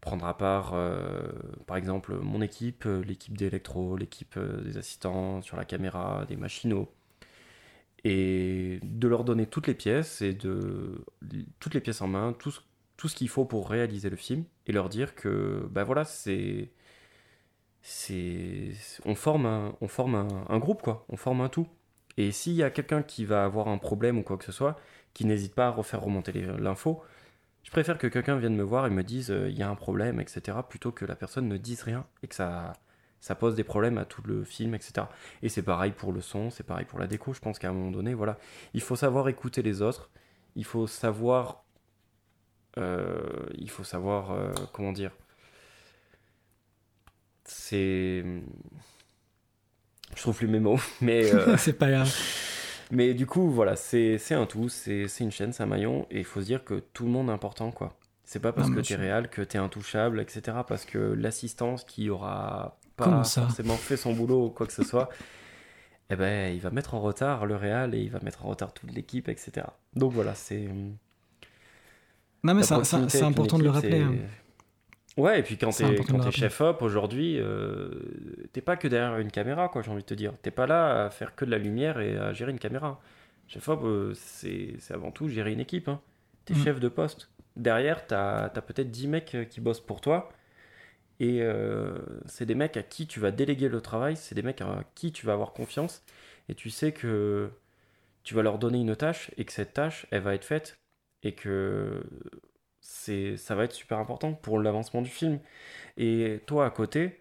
prendre à part, euh, par exemple, mon équipe, euh, l'équipe d'électro, l'équipe euh, des assistants sur la caméra, des machinaux, et de leur donner toutes les pièces et de toutes les pièces en main, tout, ce qu'il faut pour réaliser le film, et leur dire que, ben voilà, c'est c'est on forme un, on forme un, groupe quoi. On forme un tout. Et s'il y a quelqu'un qui va avoir un problème ou quoi que ce soit qui n'hésite pas à refaire remonter l'info je préfère que quelqu'un vienne me voir et me dise euh, il y a un problème, etc., plutôt que la personne ne dise rien et que ça, ça pose des problèmes à tout le film, etc. Et c'est pareil pour le son, c'est pareil pour la déco. Je pense qu'à un moment donné, voilà, il faut savoir écouter les autres, il faut savoir, euh, il faut savoir, euh, comment dire, c'est, je trouve plus mes mots, mais c'est pas grave. Mais du coup, voilà, c'est un tout, c'est une chaîne, c'est un maillon, et il faut se dire que tout le monde est important, quoi. C'est pas parce que tu es réel que tu es intouchable, etc. Parce que l'assistance qui aura pas forcément fait son boulot ou quoi que ce soit, eh ben, il va mettre en retard le Real et il va mettre en retard toute l'équipe, etc. Donc voilà, c'est. Non, mais c'est important de le rappeler. Ouais, et puis quand t'es es chef op aujourd'hui, euh, t'es pas que derrière une caméra, quoi, j'ai envie de te dire. T'es pas là à faire que de la lumière et à gérer une caméra. Chef op, euh, c'est avant tout gérer une équipe. Hein. T'es mm. chef de poste. Derrière, t'as as, peut-être 10 mecs euh, qui bossent pour toi. Et c'est des mecs à qui tu vas déléguer le travail, c'est des mecs à qui tu vas avoir confiance. Et tu sais que tu vas leur donner une tâche et que cette tâche, elle va être faite. Et que c'est ça va être super important pour l'avancement du film. Et toi à côté,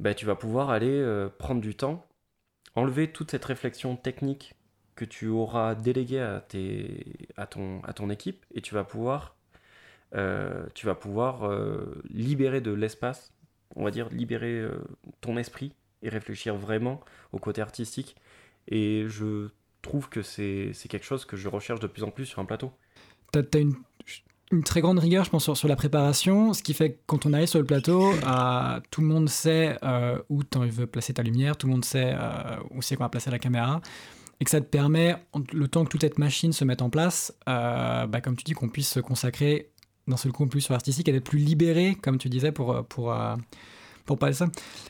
bah, tu vas pouvoir aller euh, prendre du temps, enlever toute cette réflexion technique que tu auras déléguée à, tes, à, ton, à ton équipe et tu vas pouvoir, euh, tu vas pouvoir euh, libérer de l'espace, on va dire libérer ton esprit et réfléchir vraiment au côté artistique. Et je trouve que c'est quelque chose que je recherche de plus en plus sur un plateau. As une une très grande rigueur, je pense, sur, la préparation, ce qui fait que quand on arrive sur le plateau, euh, tout le monde sait euh, où tu veux placer ta lumière, tout le monde sait euh, où c'est qu'on va placer la caméra, et que ça te permet, le temps que toute cette machine se mette en place, bah, comme tu dis, qu'on puisse se consacrer d'un seul coup plus sur l'artistique et d'être plus libéré, comme tu disais, pour, pour, pour parler de ça.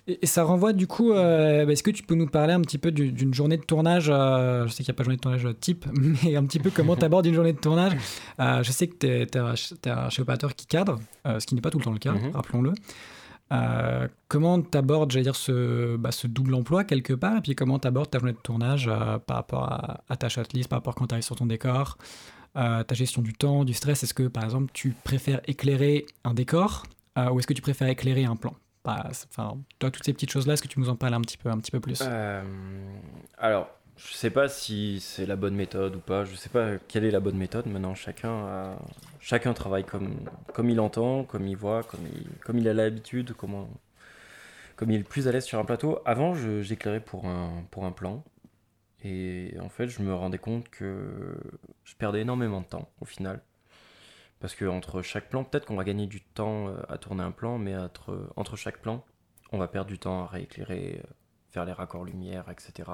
Et, ça renvoie du coup, euh, bah, est-ce que tu peux nous parler un petit peu d'une journée de tournage euh, Je sais qu'il n'y a pas de journée de tournage type, mais un petit peu comment tu abordes une journée de tournage. Euh, je sais que tu es, un chef opérateur qui cadre, ce qui n'est pas tout le temps le cas, mhm. rappelons-le. comment tu abordes, j'allais dire, ce, bah, ce, double emploi quelque part, et puis comment tu abordes ta journée de tournage par rapport à, à ta shotlist, par rapport quand tu arrives sur ton décor, ta gestion du temps, du stress? Est-ce que par exemple tu préfères éclairer un décor ou est-ce que tu préfères éclairer un plan? Toi, toutes ces petites choses-là, est-ce que tu nous en parles un petit peu, un petit peu plus? Euh, Alors, je sais pas si c'est la bonne méthode ou pas. Je sais pas quelle est la bonne méthode. Maintenant, chacun, chacun travaille comme, comme il entend, comme il voit, comme il, comme il a l'habitude, comment, comme il est le plus à l'aise sur un plateau. Avant, j'éclairais pour un, pour un plan. Et en fait, je me rendais compte que je perdais énormément de temps au final. Parce que entre chaque plan, peut-être qu'on va gagner du temps euh, à tourner un plan, mais entre, entre chaque plan, on va perdre du temps à rééclairer, euh, faire les raccords lumière, etc.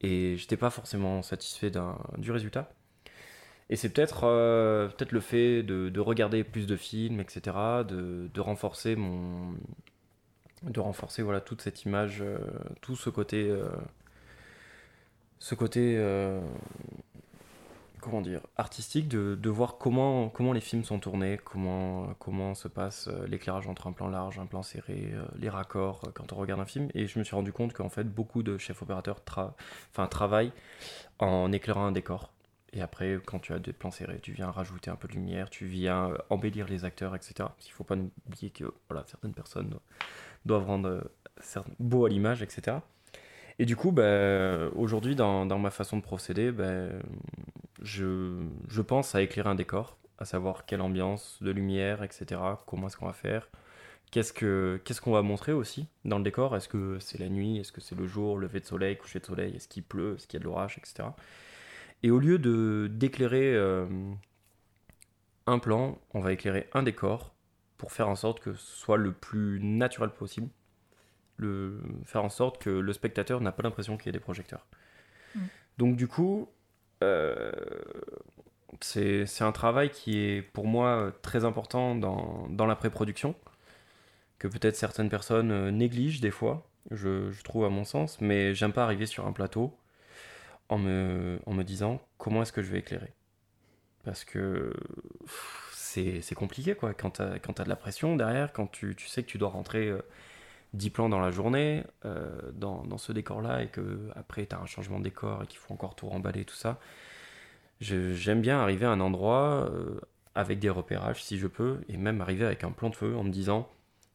Et j'étais pas forcément satisfait du résultat. Et c'est peut-être euh, peut-être le fait de, regarder plus de films, etc., de, de renforcer mon de renforcer voilà toute cette image, tout ce côté ce côté comment dire, artistique de, de, voir comment, comment les films sont tournés, comment, comment se passe euh, l'éclairage entre un plan large, un plan serré, euh, les raccords euh, quand on regarde un film. Et je me suis rendu compte qu'en fait, beaucoup de chefs opérateurs travaillent en éclairant un décor. Et après, quand tu as des plans serrés, tu viens rajouter un peu de lumière, tu viens embellir les acteurs, etc. Parce qu'il ne faut pas oublier que certaines personnes doivent rendre beau à l'image, etc. Et du coup, bah, aujourd'hui, dans, ma façon de procéder, bah, je, pense à éclairer un décor, à savoir quelle ambiance, de lumière, etc. Comment est-ce qu'on va faire Qu'est-ce qu'on va montrer aussi dans le décor Est-ce que c'est la nuit Est-ce que c'est le jour, lever de soleil, coucher de soleil Est-ce qu'il pleut Est-ce qu'il y a de l'orage, etc. Et au lieu d'éclairer euh, un plan, on va éclairer un décor pour faire en sorte que ce soit le plus naturel possible faire en sorte que le spectateur n'a pas l'impression qu'il y a des projecteurs. Mm. Donc du coup, euh, c'est un travail qui est pour moi très important dans, dans la pré-production, que peut-être certaines personnes euh, négligent des fois, je, je trouve à mon sens, mais j'aime pas arriver sur un plateau en me, en me disant comment est-ce que je vais éclairer? Parce que c'est compliqué quoi, quand tu as, as, de la pression derrière, quand tu, tu, sais que tu dois rentrer... Euh, 10 plans dans la journée, euh, dans, dans, ce décor-là, et que après tu as un changement de décor et qu'il faut encore tout remballer, tout ça. J'aime bien arriver à un endroit euh, avec des repérages si je peux, et même arriver avec un plan de feu en me disant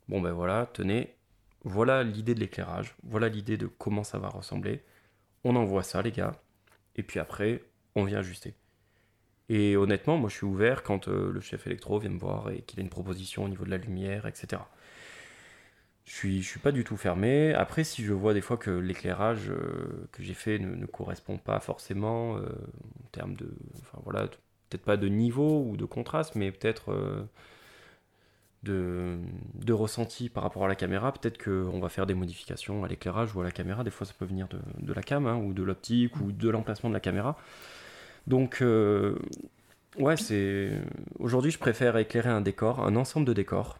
bon ben voilà, tenez, voilà l'idée de l'éclairage, voilà l'idée de comment ça va ressembler. On envoie ça, les gars, et puis après, on vient ajuster. Et honnêtement, moi je suis ouvert quand euh, le chef électro vient me voir et qu'il a une proposition au niveau de la lumière, etc. je suis, je suis pas du tout fermé. Après, si je vois des fois que l'éclairage que j'ai fait ne, correspond pas forcément en termes de, enfin voilà, peut-être pas de niveau ou de contraste, mais peut-être de, de, ressenti par rapport à la caméra. Peut-être qu'on va faire des modifications à l'éclairage ou à la caméra. Des fois, ça peut venir de, de la cam hein, ou de l'optique ou de l'emplacement de la caméra. Donc, euh, ouais, c'est. Aujourd'hui, je préfère éclairer un décor, un ensemble de décors.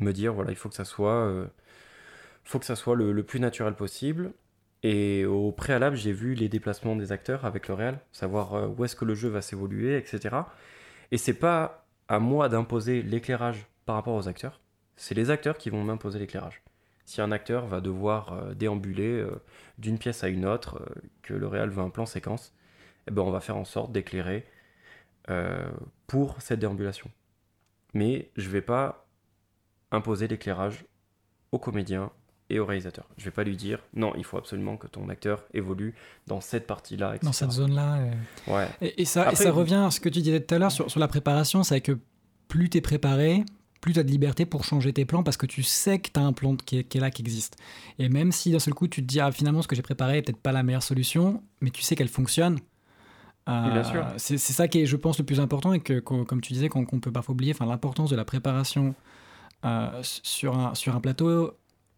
Me dire, voilà, il faut que ça soit, euh, faut que ça soit le, plus naturel possible. Et au préalable, j'ai vu les déplacements des acteurs avec le réel, savoir euh, où est-ce que le jeu va s'évoluer, etc. Et c'est pas à moi d'imposer l'éclairage par rapport aux acteurs. C'est les acteurs qui vont m'imposer l'éclairage. Si un acteur va devoir déambuler d'une pièce à une autre, que le réel veut un plan séquence, eh ben, on va faire en sorte d'éclairer euh, pour cette déambulation. Mais je vais pas imposer l'éclairage au comédien et au réalisateur. Je ne vais pas lui dire non, il faut absolument que ton acteur évolue dans cette partie-là. Dans cette zone-là. Et... Ouais. Et, ça, ça revient à ce que tu disais tout à l'heure sur, sur, la préparation, c'est que plus tu es préparé, plus tu as de liberté pour changer tes plans parce que tu sais que tu as un plan qui est, là, qui existe. Et même si d'un seul coup tu te dis, ah, finalement, ce que j'ai préparé n'est peut-être pas la meilleure solution, mais tu sais qu'elle fonctionne, euh, c'est ça qui est, je pense, le plus important et que, comme tu disais, qu'on ne peut pas oublier, l'importance de la préparation euh, sur, un, sur un plateau,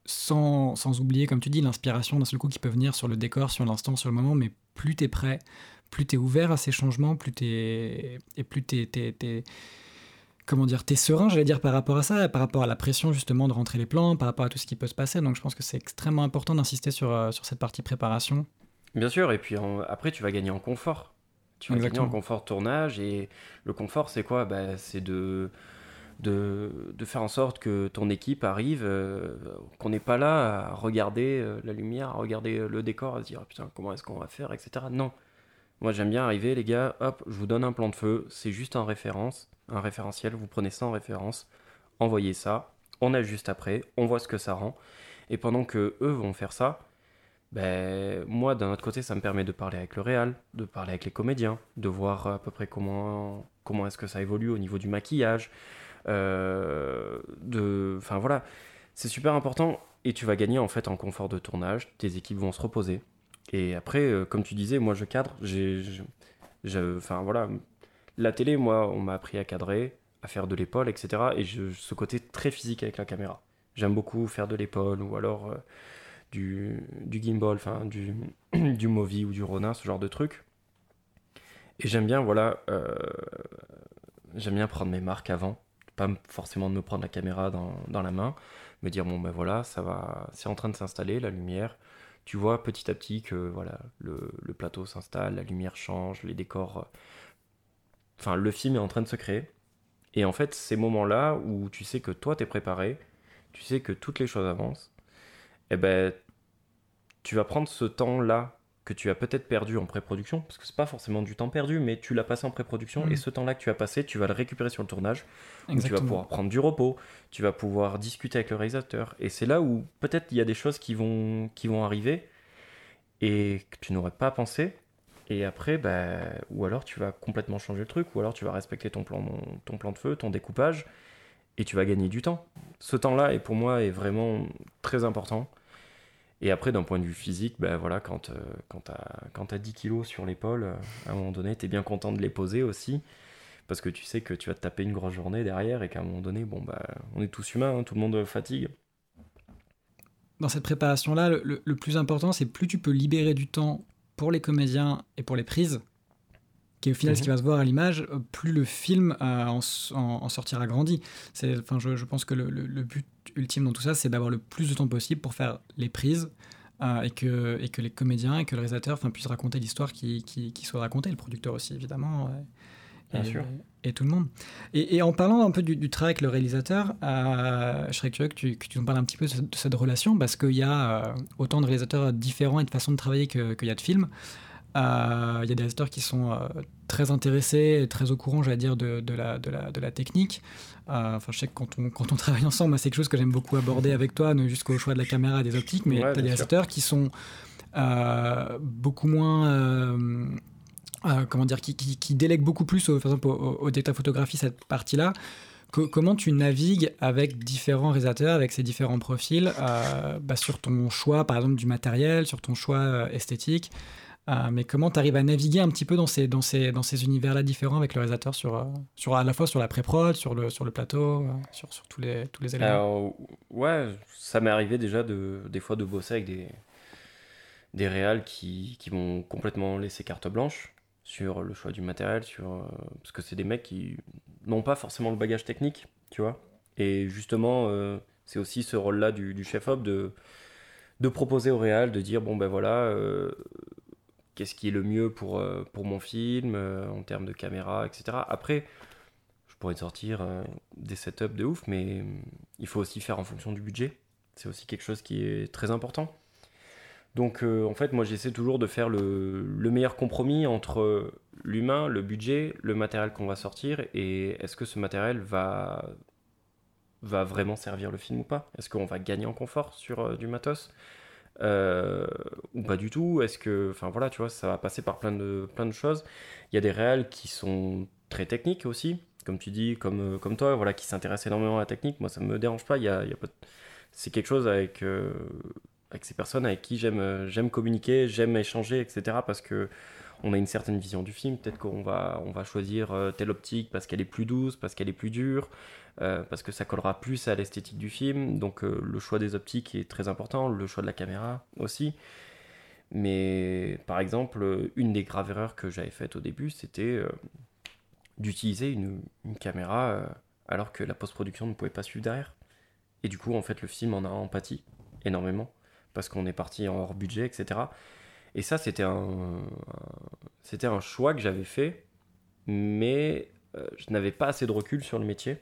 sans, sans oublier, comme tu dis, l'inspiration d'un seul coup qui peut venir sur le décor, sur l'instant, sur le moment, mais plus tu es prêt, plus tu es ouvert à ces changements, plus tu et plus tu es, comment dire, t'es serein, j'allais dire, par rapport à ça, par rapport à la pression justement de rentrer les plans, par rapport à tout ce qui peut se passer. Donc je pense que c'est extrêmement important d'insister sur, euh, sur cette partie préparation. Bien sûr, et puis après tu vas gagner en confort. Tu vas gagner en confort de tournage et le confort c'est quoi? Bah, C'est de, de, faire en sorte que ton équipe arrive, euh, qu'on n'est pas là à regarder euh, la lumière, à regarder le décor, à se dire ah, putain comment est-ce qu'on va faire, etc. Non. Moi j'aime bien arriver les gars, hop, je vous donne un plan de feu, c'est juste un référence, un référentiel, vous prenez ça en référence, envoyez ça, on ajuste après, on voit ce que ça rend. Et pendant que eux vont faire ça, ben, moi, d'un autre côté, ça me permet de parler avec le réal, de parler avec les comédiens, de voir à peu près comment, comment est-ce que ça évolue au niveau du maquillage. Euh, de... Enfin voilà, c'est super important et tu vas gagner en fait en confort de tournage, tes équipes vont se reposer. Et après, euh, comme tu disais, moi je cadre, j'ai... Enfin voilà, la télé, moi, on m'a appris à cadrer, à faire de l'épaule, etc. Et ce côté très physique avec la caméra. J'aime beaucoup faire de l'épaule ou alors... Euh, du, gimbal, enfin du, du Movi ou du Ronin, ce genre de truc. Et j'aime bien, voilà, j'aime bien prendre mes marques avant, pas forcément de me prendre la caméra dans, dans la main, me dire bon ben voilà, ça va, c'est en train de s'installer, la lumière. Tu vois petit à petit que voilà, le, le plateau s'installe, la lumière change, les décors, enfin le film est en train de se créer. Et en fait, ces moments-là où tu sais que toi t'es préparé, tu sais que toutes les choses avancent, eh ben, tu vas prendre ce temps-là que tu as peut-être perdu en pré-production, parce que c'est pas forcément du temps perdu, mais tu l'as passé en pré-production, et mm. ce temps-là que tu as passé, tu vas le récupérer sur le tournage, tu vas pouvoir prendre du repos, tu vas pouvoir discuter avec le réalisateur, et c'est là où peut-être il y a des choses qui vont, qui vont arriver, et que tu n'aurais pas pensé, et après, bah, ou alors tu vas complètement changer le truc, ou alors tu vas respecter ton plan, ton plan de feu, ton découpage, et tu vas gagner du temps. Ce temps-là, et pour moi, est vraiment très important. Et après, d'un point de vue physique, ben voilà, quand, euh, quand tu as, 10 kilos sur l'épaule, euh, à un moment donné, tu es bien content de les poser aussi. Parce que tu sais que tu vas te taper une grosse journée derrière et qu'à un moment donné, bon, bah, on est tous humains, hein, tout le monde fatigue. Dans cette préparation-là, le, le, plus important, c'est plus tu peux libérer du temps pour les comédiens et pour les prises, qui est au final ce qui mhm. va se voir à l'image, euh, plus le film euh, en, en, sortira grandi. Enfin, je, je, pense que le, le, but ultime dans tout ça, c'est d'avoir le plus de temps possible pour faire les prises euh, et, que, et que les comédiens et que le réalisateur puissent raconter l'histoire qui, qui, qui, soit racontée, le producteur aussi évidemment. Bien et, sûr. Et, tout le monde. Et, et, en parlant un peu du, travail avec le réalisateur, je serais curieux que tu, que tu, nous parles un petit peu de, cette relation, parce qu'il y a autant de réalisateurs différents et de façons de travailler qu'il y a de films. Euh, il y a des réalisateurs qui sont euh, très intéressés et très au courant, j'allais dire, de, de, la, de, la, de la technique. Euh, enfin, je sais que quand on, quand on travaille ensemble, c'est quelque chose que j'aime beaucoup aborder avec toi, jusqu'au choix de la caméra et des optiques, mais tu as des réalisateurs qui sont beaucoup moins. comment dire, qui, qui, délèguent beaucoup plus, par exemple, au, au, photographie, cette partie-là, comment tu navigues avec différents réalisateurs, avec ces différents profils, bah, sur ton choix, par exemple, du matériel, sur ton choix esthétique? Euh, mais comment tu arrives à naviguer un petit peu dans ces, dans ces, dans ces univers-là différents avec le réalisateur, sur, euh, sur, à la fois sur la pré-prod, sur le, sur le plateau, euh, sur, sur tous, les, tous les éléments? Alors, Ouais, ça m'est arrivé déjà de, des fois de bosser avec des, des réals qui, qui m'ont complètement laissé carte blanche sur le choix du matériel, sur, parce que c'est des mecs qui n'ont pas forcément le bagage technique, tu vois? Et justement, c'est aussi ce rôle-là du, chef-op de, de proposer au réal, de dire bon ben voilà qu'est-ce qui est le mieux pour, euh, pour mon film, euh, en termes de caméra, etc. Après, je pourrais sortir euh, des setups de ouf, mais il faut aussi faire en fonction du budget. C'est aussi quelque chose qui est très important. Donc en fait, moi j'essaie toujours de faire le, le meilleur compromis entre l'humain, le budget, le matériel qu'on va sortir et est-ce que ce matériel va, va vraiment servir le film ou pas? Est-ce qu'on va gagner en confort sur du matos? Euh, ou pas du tout Est-ce que, enfin voilà, tu vois, ça va passer par plein de, plein de choses. Il y a des réals qui sont très techniques aussi, comme tu dis, comme, euh, comme toi, voilà, qui s'intéressent énormément à la technique. Moi, ça me dérange pas. Il y a, y a pas C'est quelque chose avec, euh, avec ces personnes avec qui j'aime, j'aime communiquer, j'aime échanger, etc. Parce que on a une certaine vision du film. Peut-être qu'on va, on va choisir telle optique parce qu'elle est plus douce, parce qu'elle est plus dure. Euh, parce que ça collera plus à l'esthétique du film. Donc euh, le choix des optiques est très important, le choix de la caméra aussi. Mais par exemple, une des graves erreurs que j'avais faites au début, c'était euh, d'utiliser une, caméra alors que la post-production ne pouvait pas suivre derrière. Et du coup, en fait, le film en a empathie énormément parce qu'on est parti en hors budget, etc. Et ça, c'était un, c'était un choix que j'avais fait, mais je n'avais pas assez de recul sur le métier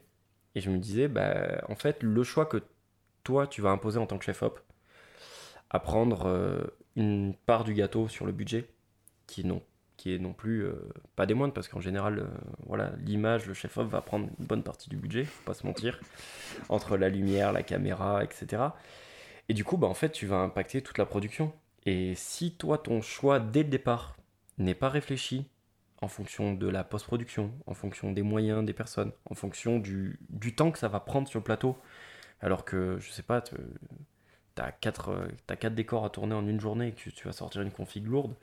et je me disais, bah, en fait, le choix que toi, tu vas imposer en tant que chef-op, à prendre euh, une part du gâteau sur le budget, qui, non, qui est non plus euh, pas des moindres, parce qu'en général, euh, voilà, l'image, le chef-op va prendre une bonne partie du budget, faut pas se mentir, entre la lumière, la caméra, etc. Et du coup, bah, en fait, tu vas impacter toute la production. Et si toi, ton choix dès le départ n'est pas réfléchi, en fonction de la post-production, en fonction des moyens des personnes, en fonction du, temps que ça va prendre sur le plateau. Alors que, je sais pas, tu as quatre, as quatre décors à tourner en une journée et que tu vas sortir une config lourde,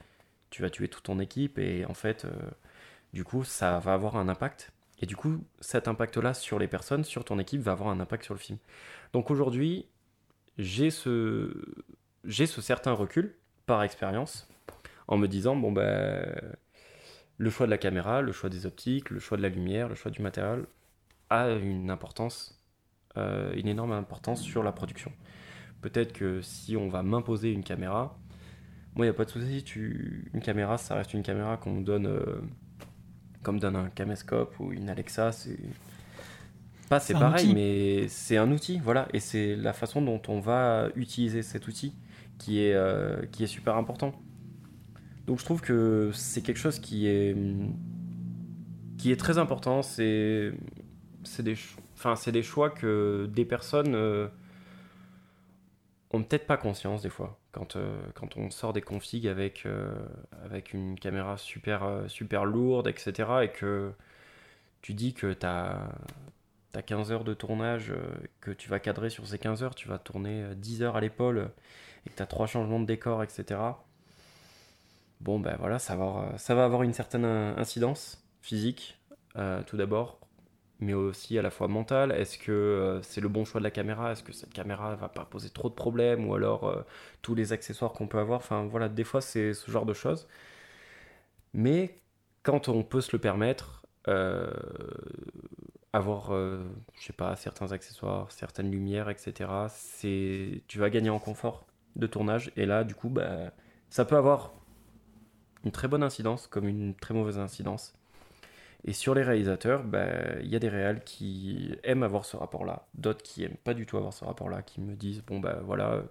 tu vas tuer toute ton équipe et en fait, euh, du coup, ça va avoir un impact. Et du coup, cet impact-là sur les personnes, sur ton équipe, va avoir un impact sur le film. Donc aujourd'hui, j'ai ce, j'ai ce certain recul par expérience en me disant, bon ben le choix de la caméra, le choix des optiques, le choix de la lumière, le choix du matériel a une importance, euh, une énorme importance sur la production. Peut-être que si on va m'imposer une caméra, moi il n'y a pas de souci, tu... une caméra ça reste une caméra qu'on donne euh, comme donne un caméscope ou une Alexa, c'est pas c'est pareil, mais c'est un outil, voilà, et c'est la façon dont on va utiliser cet outil qui est, euh, qui est super important. Donc je trouve que c'est quelque chose qui est, qui est très important. C'est des, enfin, des choix que des personnes euh, ont peut-être pas conscience des fois. Quand, euh, quand on sort des configs avec, euh, avec une caméra super, super lourde, etc. Et que tu dis que tu as, as, 15 heures de tournage, que tu vas cadrer sur ces 15 heures, tu vas tourner 10 heures à l'épaule et que tu as trois changements de décor, etc bon ben voilà, ça va, avoir une certaine incidence physique, euh, tout d'abord, mais aussi à la fois mentale. Est-ce que euh, c'est le bon choix de la caméra? Est-ce que cette caméra va pas poser trop de problèmes? Ou alors euh, tous les accessoires qu'on peut avoir? Enfin voilà, des fois c'est ce genre de choses. Mais quand on peut se le permettre, avoir, je sais pas, certains accessoires, certaines lumières, etc., c'est, tu vas gagner en confort de tournage. Et là, du coup, bah, ça peut avoir une très bonne incidence comme une très mauvaise incidence. Et sur les réalisateurs, bah, il y a des réals qui aiment avoir ce rapport-là, d'autres qui aiment pas du tout avoir ce rapport-là, qui me disent bon bah voilà,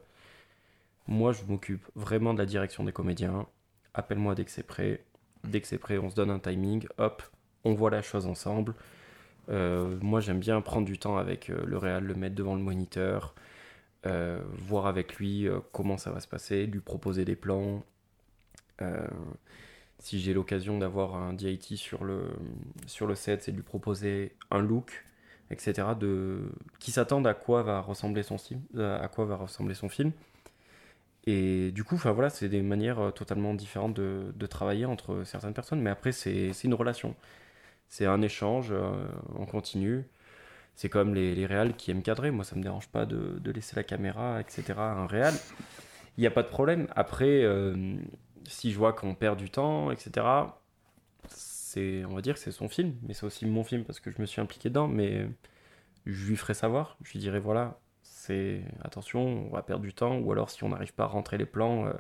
moi je m'occupe vraiment de la direction des comédiens, appelle-moi dès que c'est prêt, dès que c'est prêt on se donne un timing, hop, on voit la chose ensemble. Euh, moi j'aime bien prendre du temps avec euh, le réal, le mettre devant le moniteur, euh, voir avec lui comment ça va se passer, lui proposer des plans, si j'ai l'occasion d'avoir un DIT sur le, sur le set, c'est de lui proposer un look, etc. De, qui s'attendent à quoi va ressembler son film, à quoi va ressembler son film. Et du coup, voilà, c'est des manières totalement différentes de, de, travailler entre certaines personnes. Mais après, c'est une relation. C'est un échange en continu. C'est comme les, les réals qui aiment cadrer. Moi, ça me dérange pas de, de laisser la caméra, etc. un réal. Il n'y a pas de problème. Après, si je vois qu'on perd du temps, etc., c'est, on va dire que c'est son film, mais c'est aussi mon film parce que je me suis impliqué dedans. Mais je lui ferai savoir, je lui dirai voilà, c'est attention, on va perdre du temps, ou alors si on n'arrive pas à rentrer les plans, euh,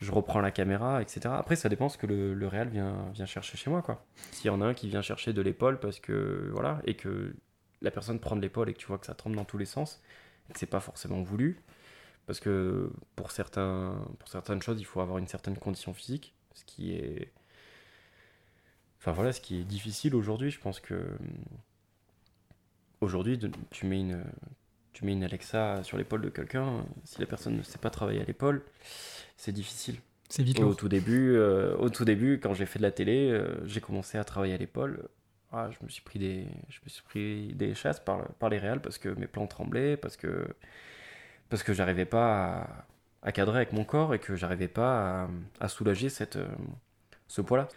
je reprends la caméra, etc. Après, ça dépend ce que le, le réel vient, chercher chez moi, quoi. S'il y en a un qui vient chercher de l'épaule parce que voilà, et que la personne prend de l'épaule et que tu vois que ça tremble dans tous les sens, et que c'est pas forcément voulu, parce que pour, certains, pour certaines choses, il faut avoir une certaine condition physique, ce qui est. Enfin voilà, ce qui est difficile aujourd'hui. Je pense que. Aujourd'hui, tu mets une. Tu mets une Alexa sur l'épaule de quelqu'un, si la personne ne sait pas travailler à l'épaule, c'est difficile. C'est vite au tout début, euh, au tout début, quand j'ai fait de la télé, euh, j'ai commencé à travailler à l'épaule. Ah, je me suis pris des, je me suis pris des chasses par, par les réals parce que mes plans tremblaient, parce que parce que j'arrivais pas à, cadrer avec mon corps et que j'arrivais pas à, soulager cette, euh, ce poids-là.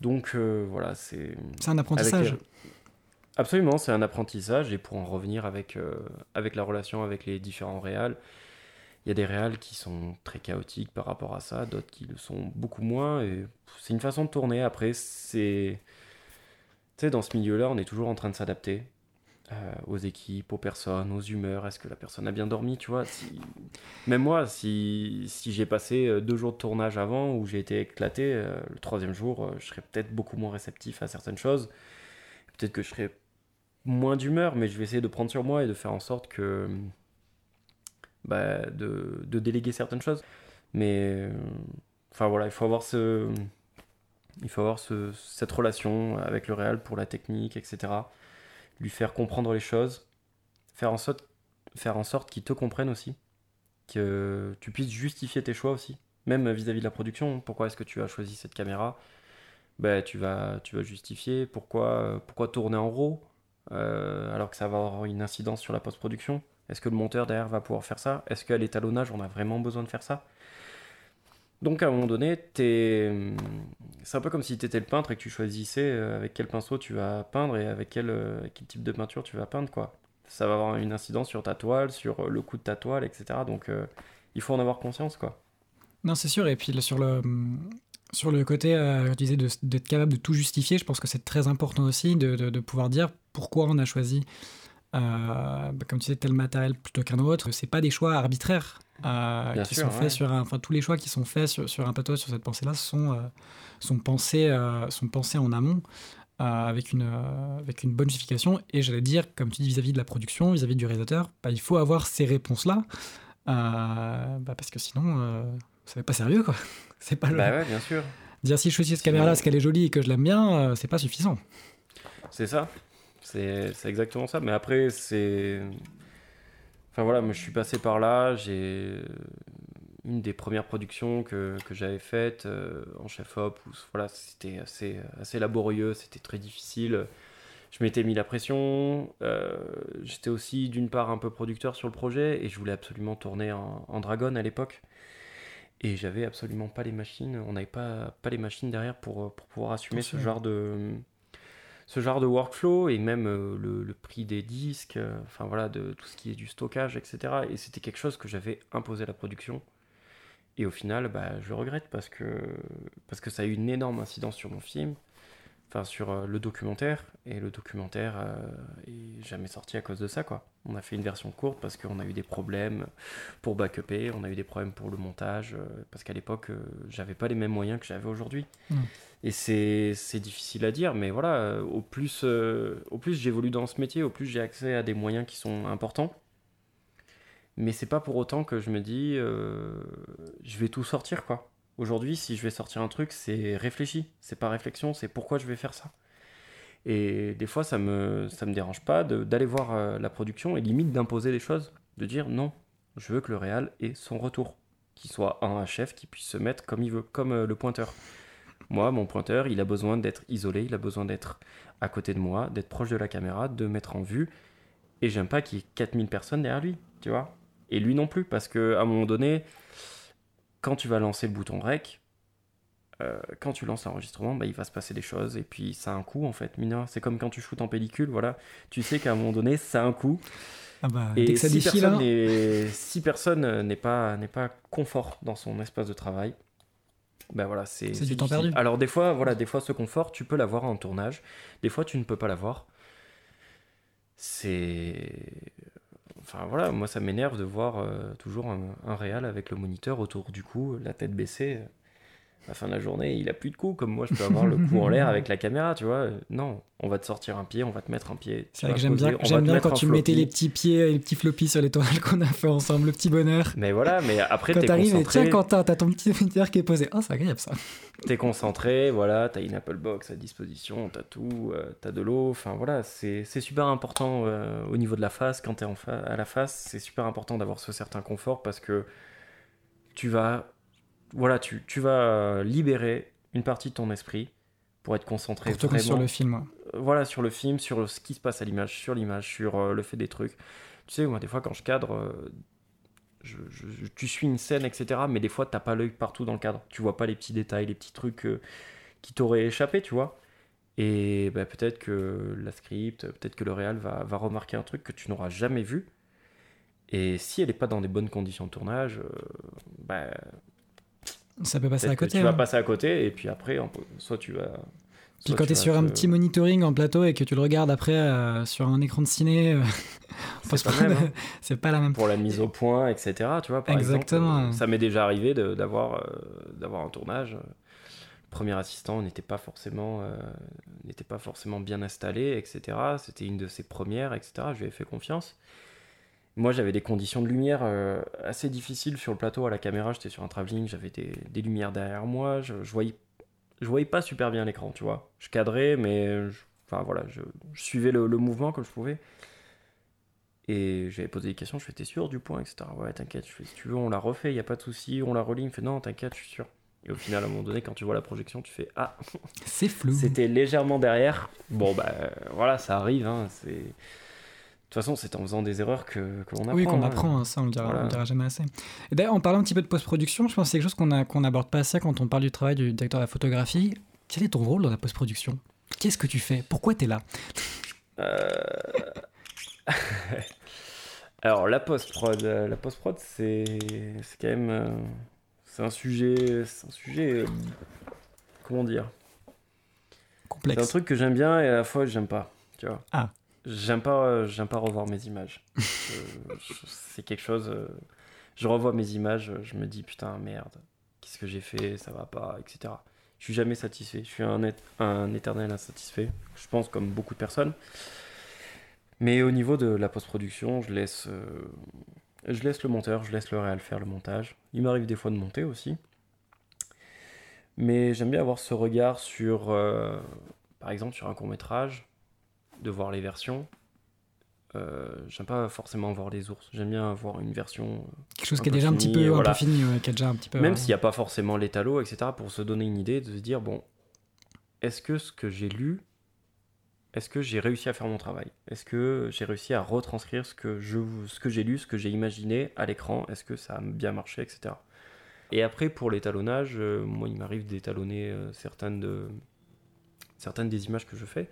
Donc euh, voilà, c'est. C'est un apprentissage. Euh, absolument, c'est un apprentissage et pour en revenir avec, avec la relation avec les différents réals, il y a des réals qui sont très chaotiques par rapport à ça, d'autres qui le sont beaucoup moins et c'est une façon de tourner. Après, c'est. Tu sais, dans ce milieu-là, on est toujours en train de s'adapter. Euh, aux équipes, aux personnes, aux humeurs, est-ce que la personne a bien dormi, tu vois. Même moi, si, si j'ai passé euh, deux jours de tournage avant où j'ai été éclaté, euh, le troisième jour, je serais peut-être beaucoup moins réceptif à certaines choses. Peut-être que je serais moins d'humeur, mais je vais essayer de prendre sur moi et de faire en sorte que... Bah, de, de déléguer certaines choses. Mais... Enfin voilà, il faut avoir ce... Il faut avoir ce, cette relation avec le réel pour la technique, etc lui faire comprendre les choses, faire en sorte, qu'il te comprenne aussi, que tu puisses justifier tes choix aussi, même vis-à-vis de la production. Pourquoi est-ce que tu as choisi cette caméra? Ben, tu, vas, tu vas justifier pourquoi, pourquoi tourner en RAW euh, alors que ça va avoir une incidence sur la post-production? Est-ce que le monteur derrière va pouvoir faire ça? Est-ce qu'à l'étalonnage, on a vraiment besoin de faire ça? Donc à un moment donné, c'est un peu comme si tu étais le peintre et que tu choisissais euh, avec quel pinceau tu vas peindre et avec quel, euh, quel type de peinture tu vas peindre. quoi. Ça va avoir une incidence sur ta toile, sur euh, le coût de ta toile, etc. Donc il faut en avoir conscience. quoi. Non, c'est sûr. Et puis sur le, sur le côté, je disais, d'être capable de tout justifier, je pense que c'est très important aussi de, de, pouvoir dire pourquoi on a choisi bah, comme tu sais, tel matériel plutôt qu'un autre. C'est pas des choix arbitraires. Euh, qui sont faits sur un, enfin tous les choix qui sont faits sur, sur un plateau sur cette pensée là sont euh, sont pensés euh, sont pensés en amont avec une avec une bonne justification. Et j'allais dire comme tu dis vis-à-vis de la production vis-à-vis du réalisateur bah, il faut avoir ces réponses là bah, parce que sinon ça n'est pas sérieux quoi. C'est pas bah ouais, bien sûr. Dire si je choisis cette caméra là parce qu'elle est jolie et que je l'aime bien c'est pas suffisant. C'est ça. C'est exactement ça. Mais après c'est Enfin voilà, moi je suis passé par là, j'ai euh, une des premières productions que, que j'avais faites euh, en chef-op, voilà, c'était assez, assez laborieux, c'était très difficile. Je m'étais mis la pression, euh, j'étais aussi d'une part un peu producteur sur le projet et je voulais absolument tourner en, en Dragon à l'époque. Et j'avais absolument pas les machines, on n'avait pas, pas les machines derrière pour, pour pouvoir assumer ce genre de, ce genre de workflow et même euh, le, prix des disques, euh, enfin voilà, de tout ce qui est du stockage, etc. Et c'était quelque chose que j'avais imposé à la production. Et au final, bah, je regrette parce que, parce que ça a eu une énorme incidence sur mon film enfin sur euh, le documentaire et le documentaire euh, est jamais sorti à cause de ça quoi. On a fait une version courte parce qu'on a eu des problèmes pour backuper, on a eu des problèmes pour le montage euh, parce qu'à l'époque j'avais pas les mêmes moyens que j'avais aujourd'hui. Hmm. Et c'est difficile à dire mais voilà, au plus au plus j'évolue dans ce métier, au plus j'ai accès à des moyens qui sont importants. Mais c'est pas pour autant que je me dis je vais tout sortir quoi. Aujourd'hui, si je vais sortir un truc, c'est réfléchi. C'est pas réflexion, c'est pourquoi je vais faire ça. Et des fois, ça me, ça me dérange pas d'aller voir euh, la production et limite d'imposer des choses, de dire non, je veux que le réal ait son retour, qu'il soit un chef qui puisse se mettre comme il veut, comme euh, le pointeur. Moi, mon pointeur, il a besoin d'être isolé, il a besoin d'être à côté de moi, d'être proche de la caméra, de mettre en vue. Et j'aime pas qu'il y ait 4000 personnes derrière lui, tu vois. Et lui non plus, parce que à un moment donné, quand tu vas lancer le bouton rec, euh, quand tu lances l'enregistrement, bah, il va se passer des choses et puis ça a un coût en fait. Mineur, c'est comme quand tu shootes en pellicule, voilà. Tu sais qu'à un moment donné, ça a un coût. Ah bah, et dès que ça si personne hein. n'est- si personne euh, n'est pas n'est pas confort dans son espace de travail, ben voilà, c'est du temps perdu. Alors des fois, voilà, des fois ce confort, tu peux l'avoir en tournage, des fois tu ne peux pas l'avoir. C'est enfin voilà, moi ça m'énerve de voir euh, toujours un, un avec le moniteur autour du cou, la tête baissée. À la fin de la journée, il a plus de cou, comme moi je peux avoir le cou en l'air avec la caméra, tu vois. Non, on va te sortir un pied, on va te mettre un pied. C'est vrai que j'aime bien, j'aime bien quand tu mettais les petits pieds et les petits floppies sur les tournages qu'on a fait ensemble, le petit bonheur. Mais voilà, mais après Quand t'arrives et tiens, Quentin, t'as ton petit moniteur qui est posé. Oh, c'est agréable ça. T'es concentré, voilà, t'as une Apple Box à disposition, t'as tout, euh, t'as de l'eau, enfin voilà, c'est super important euh, au niveau de la face, quand t'es à la face, c'est super important d'avoir ce certain confort parce que tu vas, voilà, tu, tu vas libérer une partie de ton esprit pour être concentré Pour te vraiment sur le film. euh, voilà, sur le film, sur ce qui se passe à l'image, sur l'image, sur euh, le fait des trucs. Tu sais, moi, des fois, quand je cadre, euh, je, je- je- tu suis une scène, etc. Mais des fois, t'as pas l'œil partout dans le cadre. Tu vois pas les petits détails, les petits trucs euh, qui t'auraient échappé, tu vois. Et bah, peut-être que la script, peut-être que le réal va, va remarquer un truc que tu n'auras jamais vu. Et si elle n'est pas dans des bonnes conditions de tournage, euh, bah, Ça peut passer à côté. tu vas hein. passer à côté. Et puis après, soit tu vas. Puis quand tu vas sur un petit monitoring en plateau et que tu le regardes après euh, sur un écran de ciné, euh, C'est pas hein. c'est pas la même. pour la mise au point, etc. Tu vois, par Exactement. exemple, euh, ça m'est déjà arrivé d'avoir euh, un tournage. Le premier assistant n'était pas forcément n'était pas forcément bien installé, etc. C'était une de ses premières, etc. Je lui ai fait confiance. Moi, j'avais des conditions de lumière euh, assez difficiles sur le plateau à la caméra. J'étais sur un travelling, j'avais des, des lumières derrière moi. Je, je voyais je voyais pas super bien l'écran, tu vois. Je cadrais, mais je- enfin voilà, je, je suivais le, le mouvement comme je pouvais. Et j'avais posé des questions, je fais, t'es sûr du point, etc. Ouais, t'inquiète, je fais, si tu veux, on l'a refait, y a pas de souci, on la relie. Il me fait, non, t'inquiète, je suis sûr. Et au final, à un moment donné, quand tu vois la projection, tu fais, ah, C'est flou. c'était légèrement derrière. Bon, bah voilà, ça arrive, hein, c'est. De toute façon, c'est en faisant des erreurs que, que l'on apprend. Oui, qu'on hein. apprend, hein, ça on le dira, Voilà. on le dira jamais assez. Et d'ailleurs, en parlant un petit peu de post-production, je pense que c'est quelque chose qu'on n'aborde pas assez quand on parle du travail du directeur de la photographie. Quel est ton rôle dans la post-production? Qu'est-ce que tu fais? Pourquoi tu es là? Euh, Alors la post-prod, la post-prod c'est quand même euh, c'est un sujet c'est un sujet euh, comment dire? C'est un Complexe. truc que j'aime bien et à la fois j'aime pas, tu vois. Ah. J'aime pas euh, j'aime pas revoir mes images. C'est quelque chose euh, je revois mes images, je me dis putain merde, qu'est-ce que j'ai fait, ça va pas, etc. Je suis jamais satisfait, je suis un, éternel insatisfait, je pense comme beaucoup de personnes. Mais au niveau de la post-production, je laisse, euh, je laisse le monteur, je laisse le réal faire le montage. Il m'arrive des fois de monter aussi. Mais j'aime bien avoir ce regard sur, euh, par exemple, sur un court métrage, de voir les versions. Euh, j'aime pas forcément voir les ours, j'aime bien voir une version Quelque chose qui est déjà un petit peu, un peu fini, ouais, qui est déjà un petit peu. même euh, s'il n'y a pas forcément l'étalo, etc., pour se donner une idée, de se dire, bon, est-ce que ce que j'ai lu, est-ce que j'ai réussi à faire mon travail? Est-ce que j'ai réussi à retranscrire ce que, je, ce que j'ai lu, ce que j'ai imaginé à l'écran? Est-ce que ça a bien marché, etc. Et après, pour l'étalonnage, euh, moi, il m'arrive d'étalonner euh, certaines, de, certaines des images que je fais.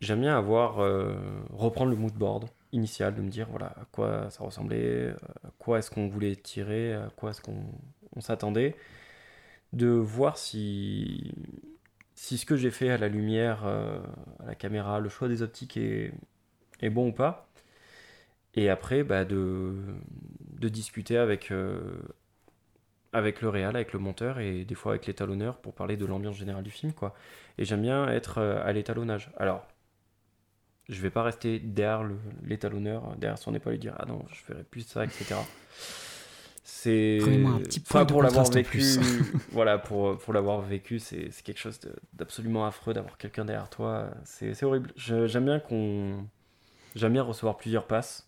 J'aime bien avoir, euh, reprendre le mood board initial, de me dire, voilà, à quoi ça ressemblait, à quoi est-ce qu'on voulait tirer, à quoi est-ce qu'on on s'attendait, de voir si, si ce que j'ai fait à la lumière, euh, à la caméra, le choix des optiques est, est bon ou pas. Et après, bah, de, de discuter avec, euh, avec le réal, avec le monteur et des fois avec l'étalonneur pour parler de l'ambiance générale du film. Quoi. Et j'aime bien être à l'étalonnage. Alors, je vais pas rester derrière l'étalonneur, derrière son épaule et dire ah non, je ferai plus ça, etc. C'est un petit point pour l'avoir vécu, voilà, pour, pour l'avoir vécu, c'est quelque chose d'absolument affreux d'avoir quelqu'un derrière toi. C'est horrible. J'aime bien qu'on, j'aime bien recevoir plusieurs passes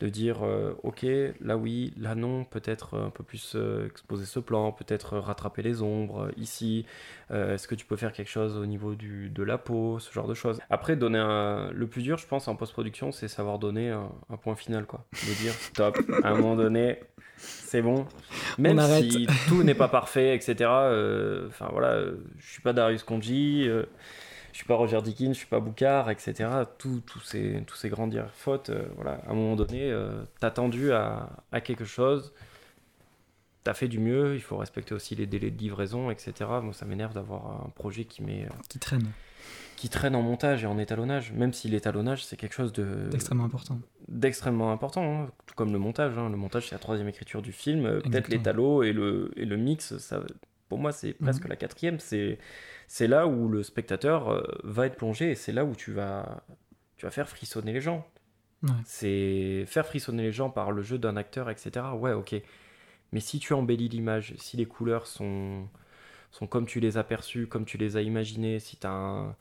de dire euh, ok là oui là non peut-être un peu plus euh, exposer ce plan peut-être rattraper les ombres euh, ici est-ce que tu peux faire quelque chose au niveau du, de la peau ce genre de choses. Après donner un... le plus dur je pense en post-production c'est savoir donner un, point final quoi. De dire stop à un moment donné c'est bon. Même si tout n'est pas parfait etc enfin voilà je suis pas Darius Konji je suis pas Roger Dickens, je suis pas Boucard, etc. Tous ces, tous ces grands dire fautes, euh, voilà, à un moment donné, euh, t'as tendu à, à, quelque chose, t'as fait du mieux, il faut respecter aussi les délais de livraison, etc. Moi, ça m'énerve d'avoir un projet qui met... Euh, qui traîne. Qui traîne en montage et en étalonnage, même si l'étalonnage, c'est quelque chose de... D'extrêmement important. D'extrêmement important, hein. tout comme le montage. Hein. Le montage, c'est la troisième écriture du film. Peut-être l'étalot et le, et le mix, ça, pour moi, c'est presque mhm. la quatrième. C'est c'est là où le spectateur euh, va être plongé et c'est là où tu vas, tu vas faire frissonner les gens. C'est faire frissonner les gens par le jeu d'un acteur, etc. Ouais, ok. Mais si tu embellis l'image, si les couleurs sont, sont comme tu les as perçues, comme tu les as imaginées, si tu as un.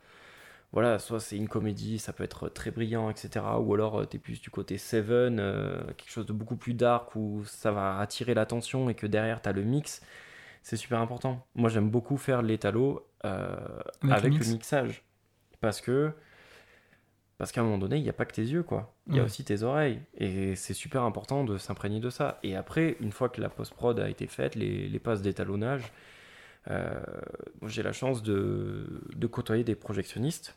Voilà, soit c'est une comédie, ça peut être très brillant, etc. Ou alors euh, tu es plus du côté Seven, euh, quelque chose de beaucoup plus dark où ça va attirer l'attention et que derrière tu as le mix c'est super important. Moi, j'aime beaucoup faire l'étalo euh, avec, le, mixage. Parce que parce qu'à un moment donné, il n'y a pas que tes yeux, quoi. Il y a aussi tes oreilles. Et c'est super important de s'imprégner de ça. Et après, une fois que la post-prod a été faite, les, les passes d'étalonnage, euh, j'ai la chance de, de, côtoyer des projectionnistes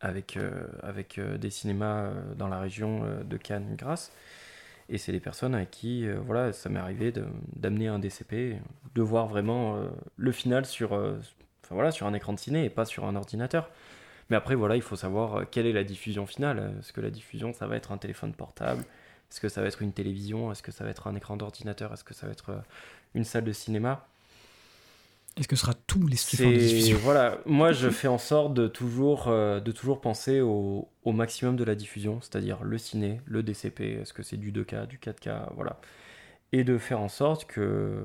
avec, euh, avec euh, des cinémas dans la région de Cannes-Grasse. Et c'est des personnes avec qui, euh, voilà, ça m'est arrivé d'amener un DCP, de voir vraiment euh, le final sur, euh, sur un écran de ciné et pas sur un ordinateur. Mais après, voilà, il faut savoir quelle est la diffusion finale. Est-ce que la diffusion, ça va être un téléphone portable? Est-ce que ça va être une télévision? Est-ce que ça va être un écran d'ordinateur? Est-ce que ça va être une salle de cinéma? Est-ce que ce sera tous les supports de diffusion? Voilà, moi je fais en sorte de toujours, euh, de toujours penser au, au, maximum de la diffusion, c'est-à-dire le ciné, le DCP, est-ce que c'est du 2K, du 4K, voilà. Et de faire en sorte que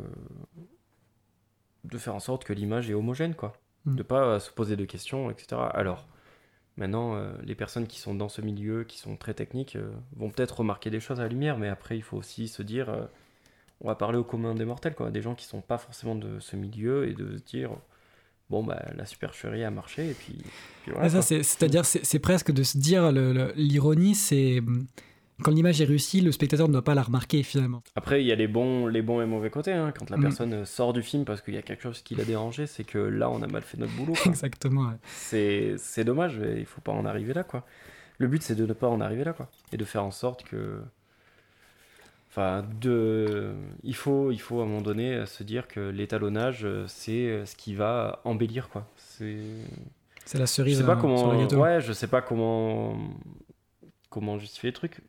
de faire en sorte que l'image est homogène, quoi. Mm. De pas se poser de questions, etc. Alors, maintenant, euh, les personnes qui sont dans ce milieu, qui sont très techniques, euh, vont peut-être remarquer des choses à la lumière, mais après, il faut aussi se dire on va parler au commun des mortels, quoi, des gens qui sont pas forcément de ce milieu et de se dire bon bah la supercherie a marché et puis, voilà, c'est-à-dire c'est presque de se dire l'ironie c'est quand l'image est réussie, le spectateur ne doit pas la remarquer finalement. Après, il y a les bons, les bons et mauvais côtés. Hein. Quand la mm. personne sort du film parce qu'il y a quelque chose qui l'a dérangé, c'est que là, on a mal fait notre boulot. Exactement. C'est dommage, il faut pas en arriver là. quoi. Le but, c'est de ne pas en arriver là. quoi. Et de faire en sorte que, de, il faut, il faut à un moment donné se dire que l'étalonnage, c'est ce qui va embellir, quoi. C'est, c'est la cerise. Je sais pas comment, ouais, je sais pas comment, comment justifier le truc.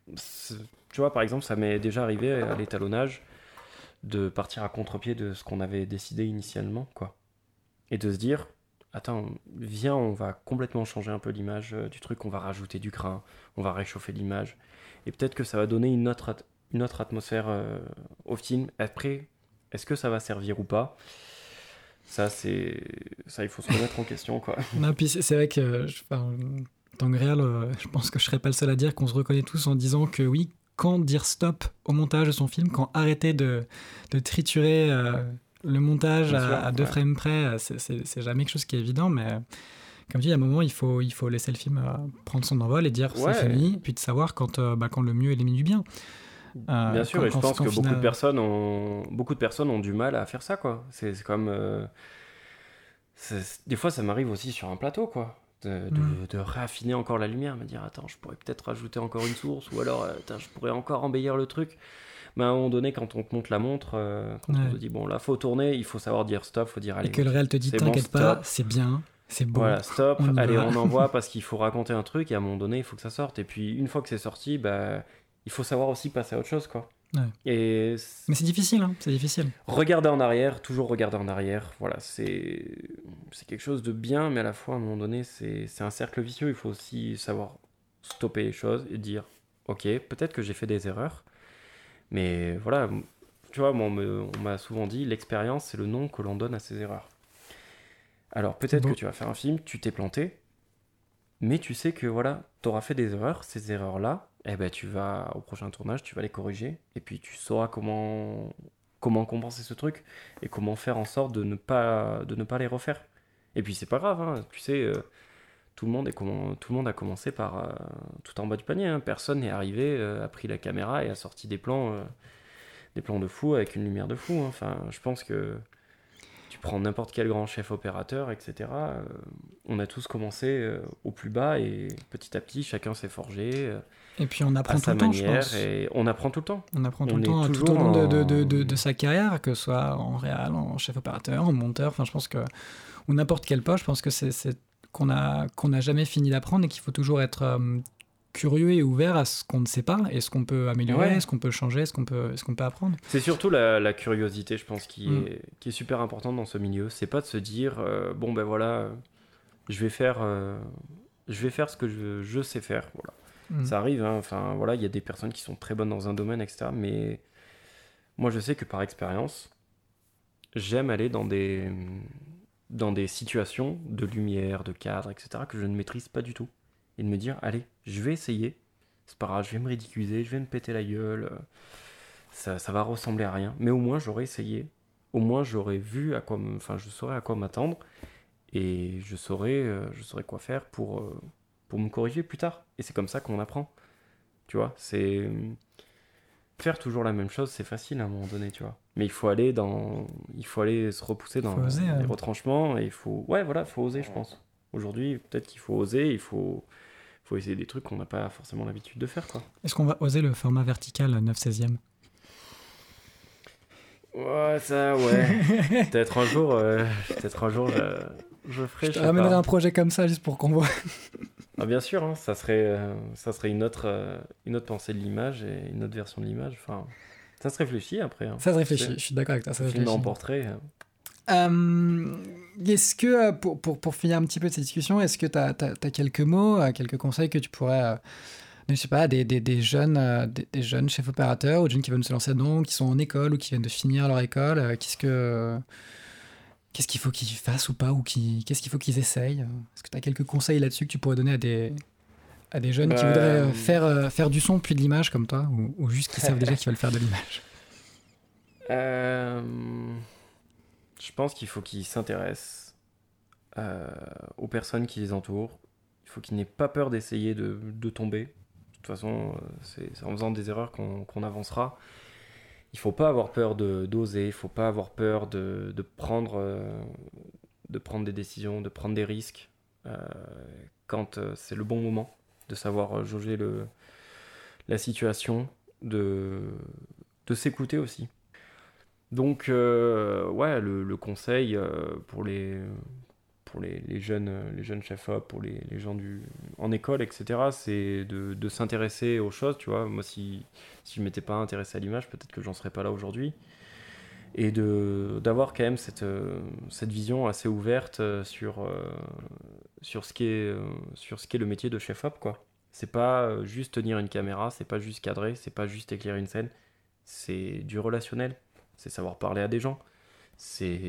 Tu vois, par exemple, ça m'est déjà arrivé à l'étalonnage de partir à contre-pied de ce qu'on avait décidé initialement, quoi, et de se dire, attends, viens, on va complètement changer un peu l'image euh, du truc, on va rajouter du grain, on va réchauffer l'image, et peut-être que ça va donner une autre une autre atmosphère euh, au film. Après, est-ce que ça va servir ou pas? Ça, c'est ça, il faut se remettre en question, quoi. Non, puis c'est vrai que, enfin, tant que réel, euh, je pense que je serais pas le seul à dire qu'on se reconnaît tous en disant que oui, quand dire stop au montage de son film, quand arrêter de, de triturer euh, le montage à, deux frames près, c'est jamais quelque chose qui est évident, mais comme tu dis, à un moment, il faut, il faut laisser le film prendre son envol et dire c'est fini, puis de savoir quand, bah, quand le mieux est l'ennemi du bien. Euh, Bien sûr, et je pense que beaucoup de personnes ont beaucoup de personnes ont du mal à faire ça, quoi. C'est comme euh, des fois, ça m'arrive aussi sur un plateau, quoi. De, de, mm. raffiner encore la lumière, me dire attends, je pourrais peut-être rajouter encore une source, ou alors euh, je pourrais encore embellir le truc. Mais à un moment donné, quand on te monte la montre, quand on te dit bon là faut tourner, il faut savoir dire stop, faut dire allez. Et que le réel te dit t'inquiète pas, c'est bien, c'est bon. Voilà, stop, allez, on envoie parce qu'il faut raconter un truc et à un moment donné, il faut que ça sorte. Et puis une fois que c'est sorti, bah il faut savoir aussi passer à autre chose, quoi. Et Mais c'est difficile, hein c'est difficile. Regarder en arrière, toujours regarder en arrière, voilà, c'est quelque chose de bien, mais à la fois, à un moment donné, c'est un cercle vicieux. Il faut aussi savoir stopper les choses et dire, ok, peut-être que j'ai fait des erreurs, mais voilà, tu vois, on m'a souvent dit, l'expérience, c'est le nom que l'on donne à ses erreurs. Alors peut-être que tu vas faire un film, tu t'es planté, mais tu sais que voilà, tu auras fait des erreurs, ces erreurs-là, eh ben, tu vas au prochain tournage, tu vas les corriger, et puis tu sauras comment, comment compenser ce truc, et comment faire en sorte de ne pas, de ne pas les refaire. Et puis c'est pas grave, hein, tu sais, euh, tout, le monde est comment, tout le monde a commencé par euh, tout en bas du panier. hein. Personne n'est arrivé, euh, a pris la caméra et a sorti des plans, des plans de fou avec une lumière de fou. hein. Enfin, je pense que tu prends n'importe quel grand chef opérateur, etc. on a tous commencé au plus bas et petit à petit, chacun s'est forgé Et puis on apprend à tout le temps, je pense. et on apprend tout le temps. On apprend tout On le temps, tout au long de, de- en- de- de- de sa carrière, que ce soit en réal, en chef opérateur, en monteur. Enfin, je pense que, ou n'importe quel poste, je pense que c'est qu'on a qu'on n'a jamais fini d'apprendre et qu'il faut toujours être euh, curieux et ouvert à ce qu'on ne sait pas et ce qu'on peut améliorer, Ouais. ce qu'on peut changer, ce qu'on peut, ce qu'on peut apprendre? C'est surtout la, la curiosité, je pense, qui, Mm. est, qui est super importante dans ce milieu. C'est pas de se dire, euh, bon ben voilà, je vais faire, euh, je vais faire ce que je, je sais faire. Voilà. Mm. Ça arrive, hein. enfin voilà, il y a des personnes qui sont très bonnes dans un domaine, etc. Mais moi, je sais que par expérience, j'aime aller dans des, dans des situations de lumière, de cadre, etc. que je ne maîtrise pas du tout. Et de me dire, allez, je vais essayer. C'est pas grave, je vais me ridiculiser, je vais me péter la gueule. euh, Ça, ça va ressembler à rien. Mais au moins, j'aurais essayé. Au moins, j'aurais vu à quoi, enfin, je saurais à quoi m'attendre. Et je saurais, euh, je saurais quoi faire pour, euh, pour me corriger plus tard. Et c'est comme ça qu'on apprend. Tu vois, c'est faire toujours la même chose, c'est facile à un moment donné, tu vois. Mais il faut aller dans, il faut aller se repousser dans oser, les retranchements et il faut, ouais, voilà, faut oser, je pense. Aujourd'hui, peut-être qu'il faut oser, il faut, faut essayer des trucs qu'on n'a pas forcément l'habitude de faire, quoi. Est-ce qu'on va oser le format vertical 9 16 e Ouais, ça, ouais. peut-être un jour, euh, peut-être un jour, je, je ferai. Je te ramènerai un projet comme ça juste pour qu'on voit. Ah, bien sûr, hein, ça serait, euh, ça serait une autre, euh, une autre pensée de l'image et une autre version de l'image. Enfin, ça se réfléchit après. hein. Ça se réfléchit, je suis d'accord avec toi, ça se Film en réfléchit. portrait. euh. Euh, est-ce que, euh, pour, pour, pour finir un petit peu de cette discussion, est-ce que tu as, quelques mots, euh, quelques conseils que tu pourrais, euh, je sais pas, des, des, des jeunes, euh, des, des jeunes chefs opérateurs ou des jeunes qui veulent se lancer dedans, qui sont en école ou qui viennent de finir leur école, euh, qu'est-ce que qu'est-ce qu'il faut qu'ils fassent ou pas, ou qui, qu'est-ce qu'il faut qu'ils essayent? Est-ce que tu as quelques conseils là-dessus que tu pourrais donner à des, à des jeunes qui Euh, voudraient euh, faire, euh, faire du son puis de l'image comme toi, ou, ou juste qui savent déjà qu'ils veulent faire de l'image? Euh, je pense qu'il faut qu'ils s'intéressent aux personnes qui les entourent. Il faut qu'ils n'aient pas peur d'essayer de, de tomber. De toute façon, c'est en faisant des erreurs qu'on qu'on avancera. Il faut pas avoir peur de- d'oser. Il faut pas avoir peur de, de prendre, euh, de prendre des décisions, de prendre des risques euh, quand euh, c'est le bon moment, de savoir jauger le, la situation, de, de s'écouter aussi. Donc, ouais, le, le conseil pour les, pour les, les jeunes, les jeunes chefs-op, pour les, les gens du, en école, etc., c'est de, de s'intéresser aux choses, tu vois. Moi, si, si je m'étais pas intéressé à l'image, peut-être que j'en serais pas là aujourd'hui. Et de, d'avoir quand même cette, euh, cette vision assez ouverte euh, sur, euh, sur, ce qui est, euh, sur ce le métier de chef-op, quoi. C'est pas juste tenir une caméra, c'est pas juste cadrer, c'est pas juste éclairer une scène, c'est du relationnel c'est savoir parler à des gens, c'est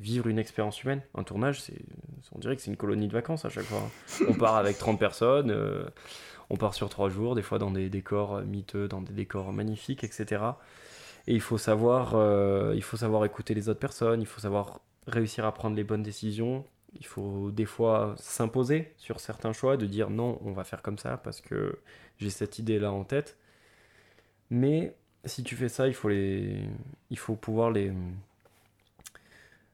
vivre une expérience humaine. Un tournage, on dirait que c'est une colonie de vacances à chaque fois. hein. On part avec 30 personnes, on part sur 3 jours, des fois dans des décors miteux, dans des décors magnifiques, etc. Et il faut savoir, euh, il faut savoir écouter les autres personnes, il faut savoir réussir à prendre les bonnes décisions. Il faut des fois s'imposer sur certains choix, de dire non, on va faire comme ça parce que j'ai cette idée-là en tête. Mais si tu fais ça, il faut les, il faut pouvoir les,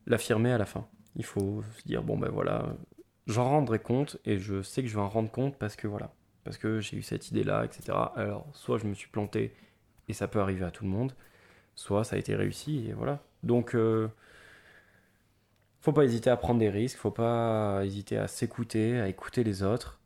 l'affirmer à la fin. Il faut se dire bon ben voilà, j'en rendrai compte et je sais que je vais en rendre compte parce que voilà, parce que j'ai eu cette idée-là, etc. Alors soit je me suis planté et ça peut arriver à tout le monde, soit ça a été réussi et voilà. Donc euh, faut pas hésiter à prendre des risques, faut pas hésiter à s'écouter, à écouter les autres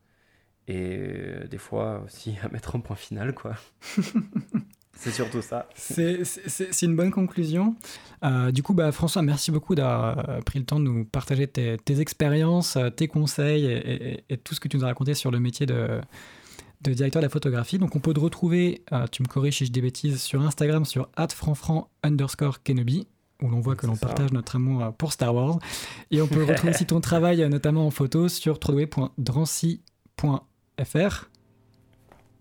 et euh, des fois aussi à mettre un point final quoi. C'est surtout ça. C'est une bonne conclusion. Euh, du coup, bah, François, merci beaucoup d'avoir euh, pris le temps de nous partager tes, tes expériences, euh, tes conseils et, et- et tout ce que tu nous as raconté sur le métier de, de directeur de la photographie. Donc, on peut te retrouver, euh, tu me corriges si je dis bêtises, sur Instagram sur franfran underscore Kenobi où l'on voit que l'on partage notre amour pour Star Wars. Et on peut retrouver aussi ton travail, notamment en photo, sur www.drancy.fr.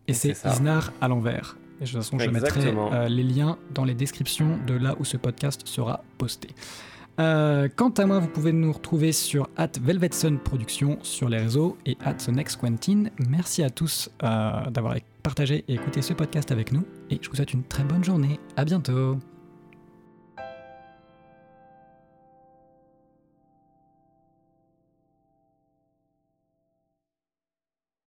Et c'est Isnar à l'envers. Et de toute façon, je mettrai les liens dans les descriptions de là où ce podcast sera posté. quant à moi, vous pouvez nous retrouver sur at Velvetson Productions sur les réseaux et at The Next Quentin. Merci à tous d'avoir partagé et écouté ce podcast avec nous et je vous souhaite une très bonne journée. À bientôt.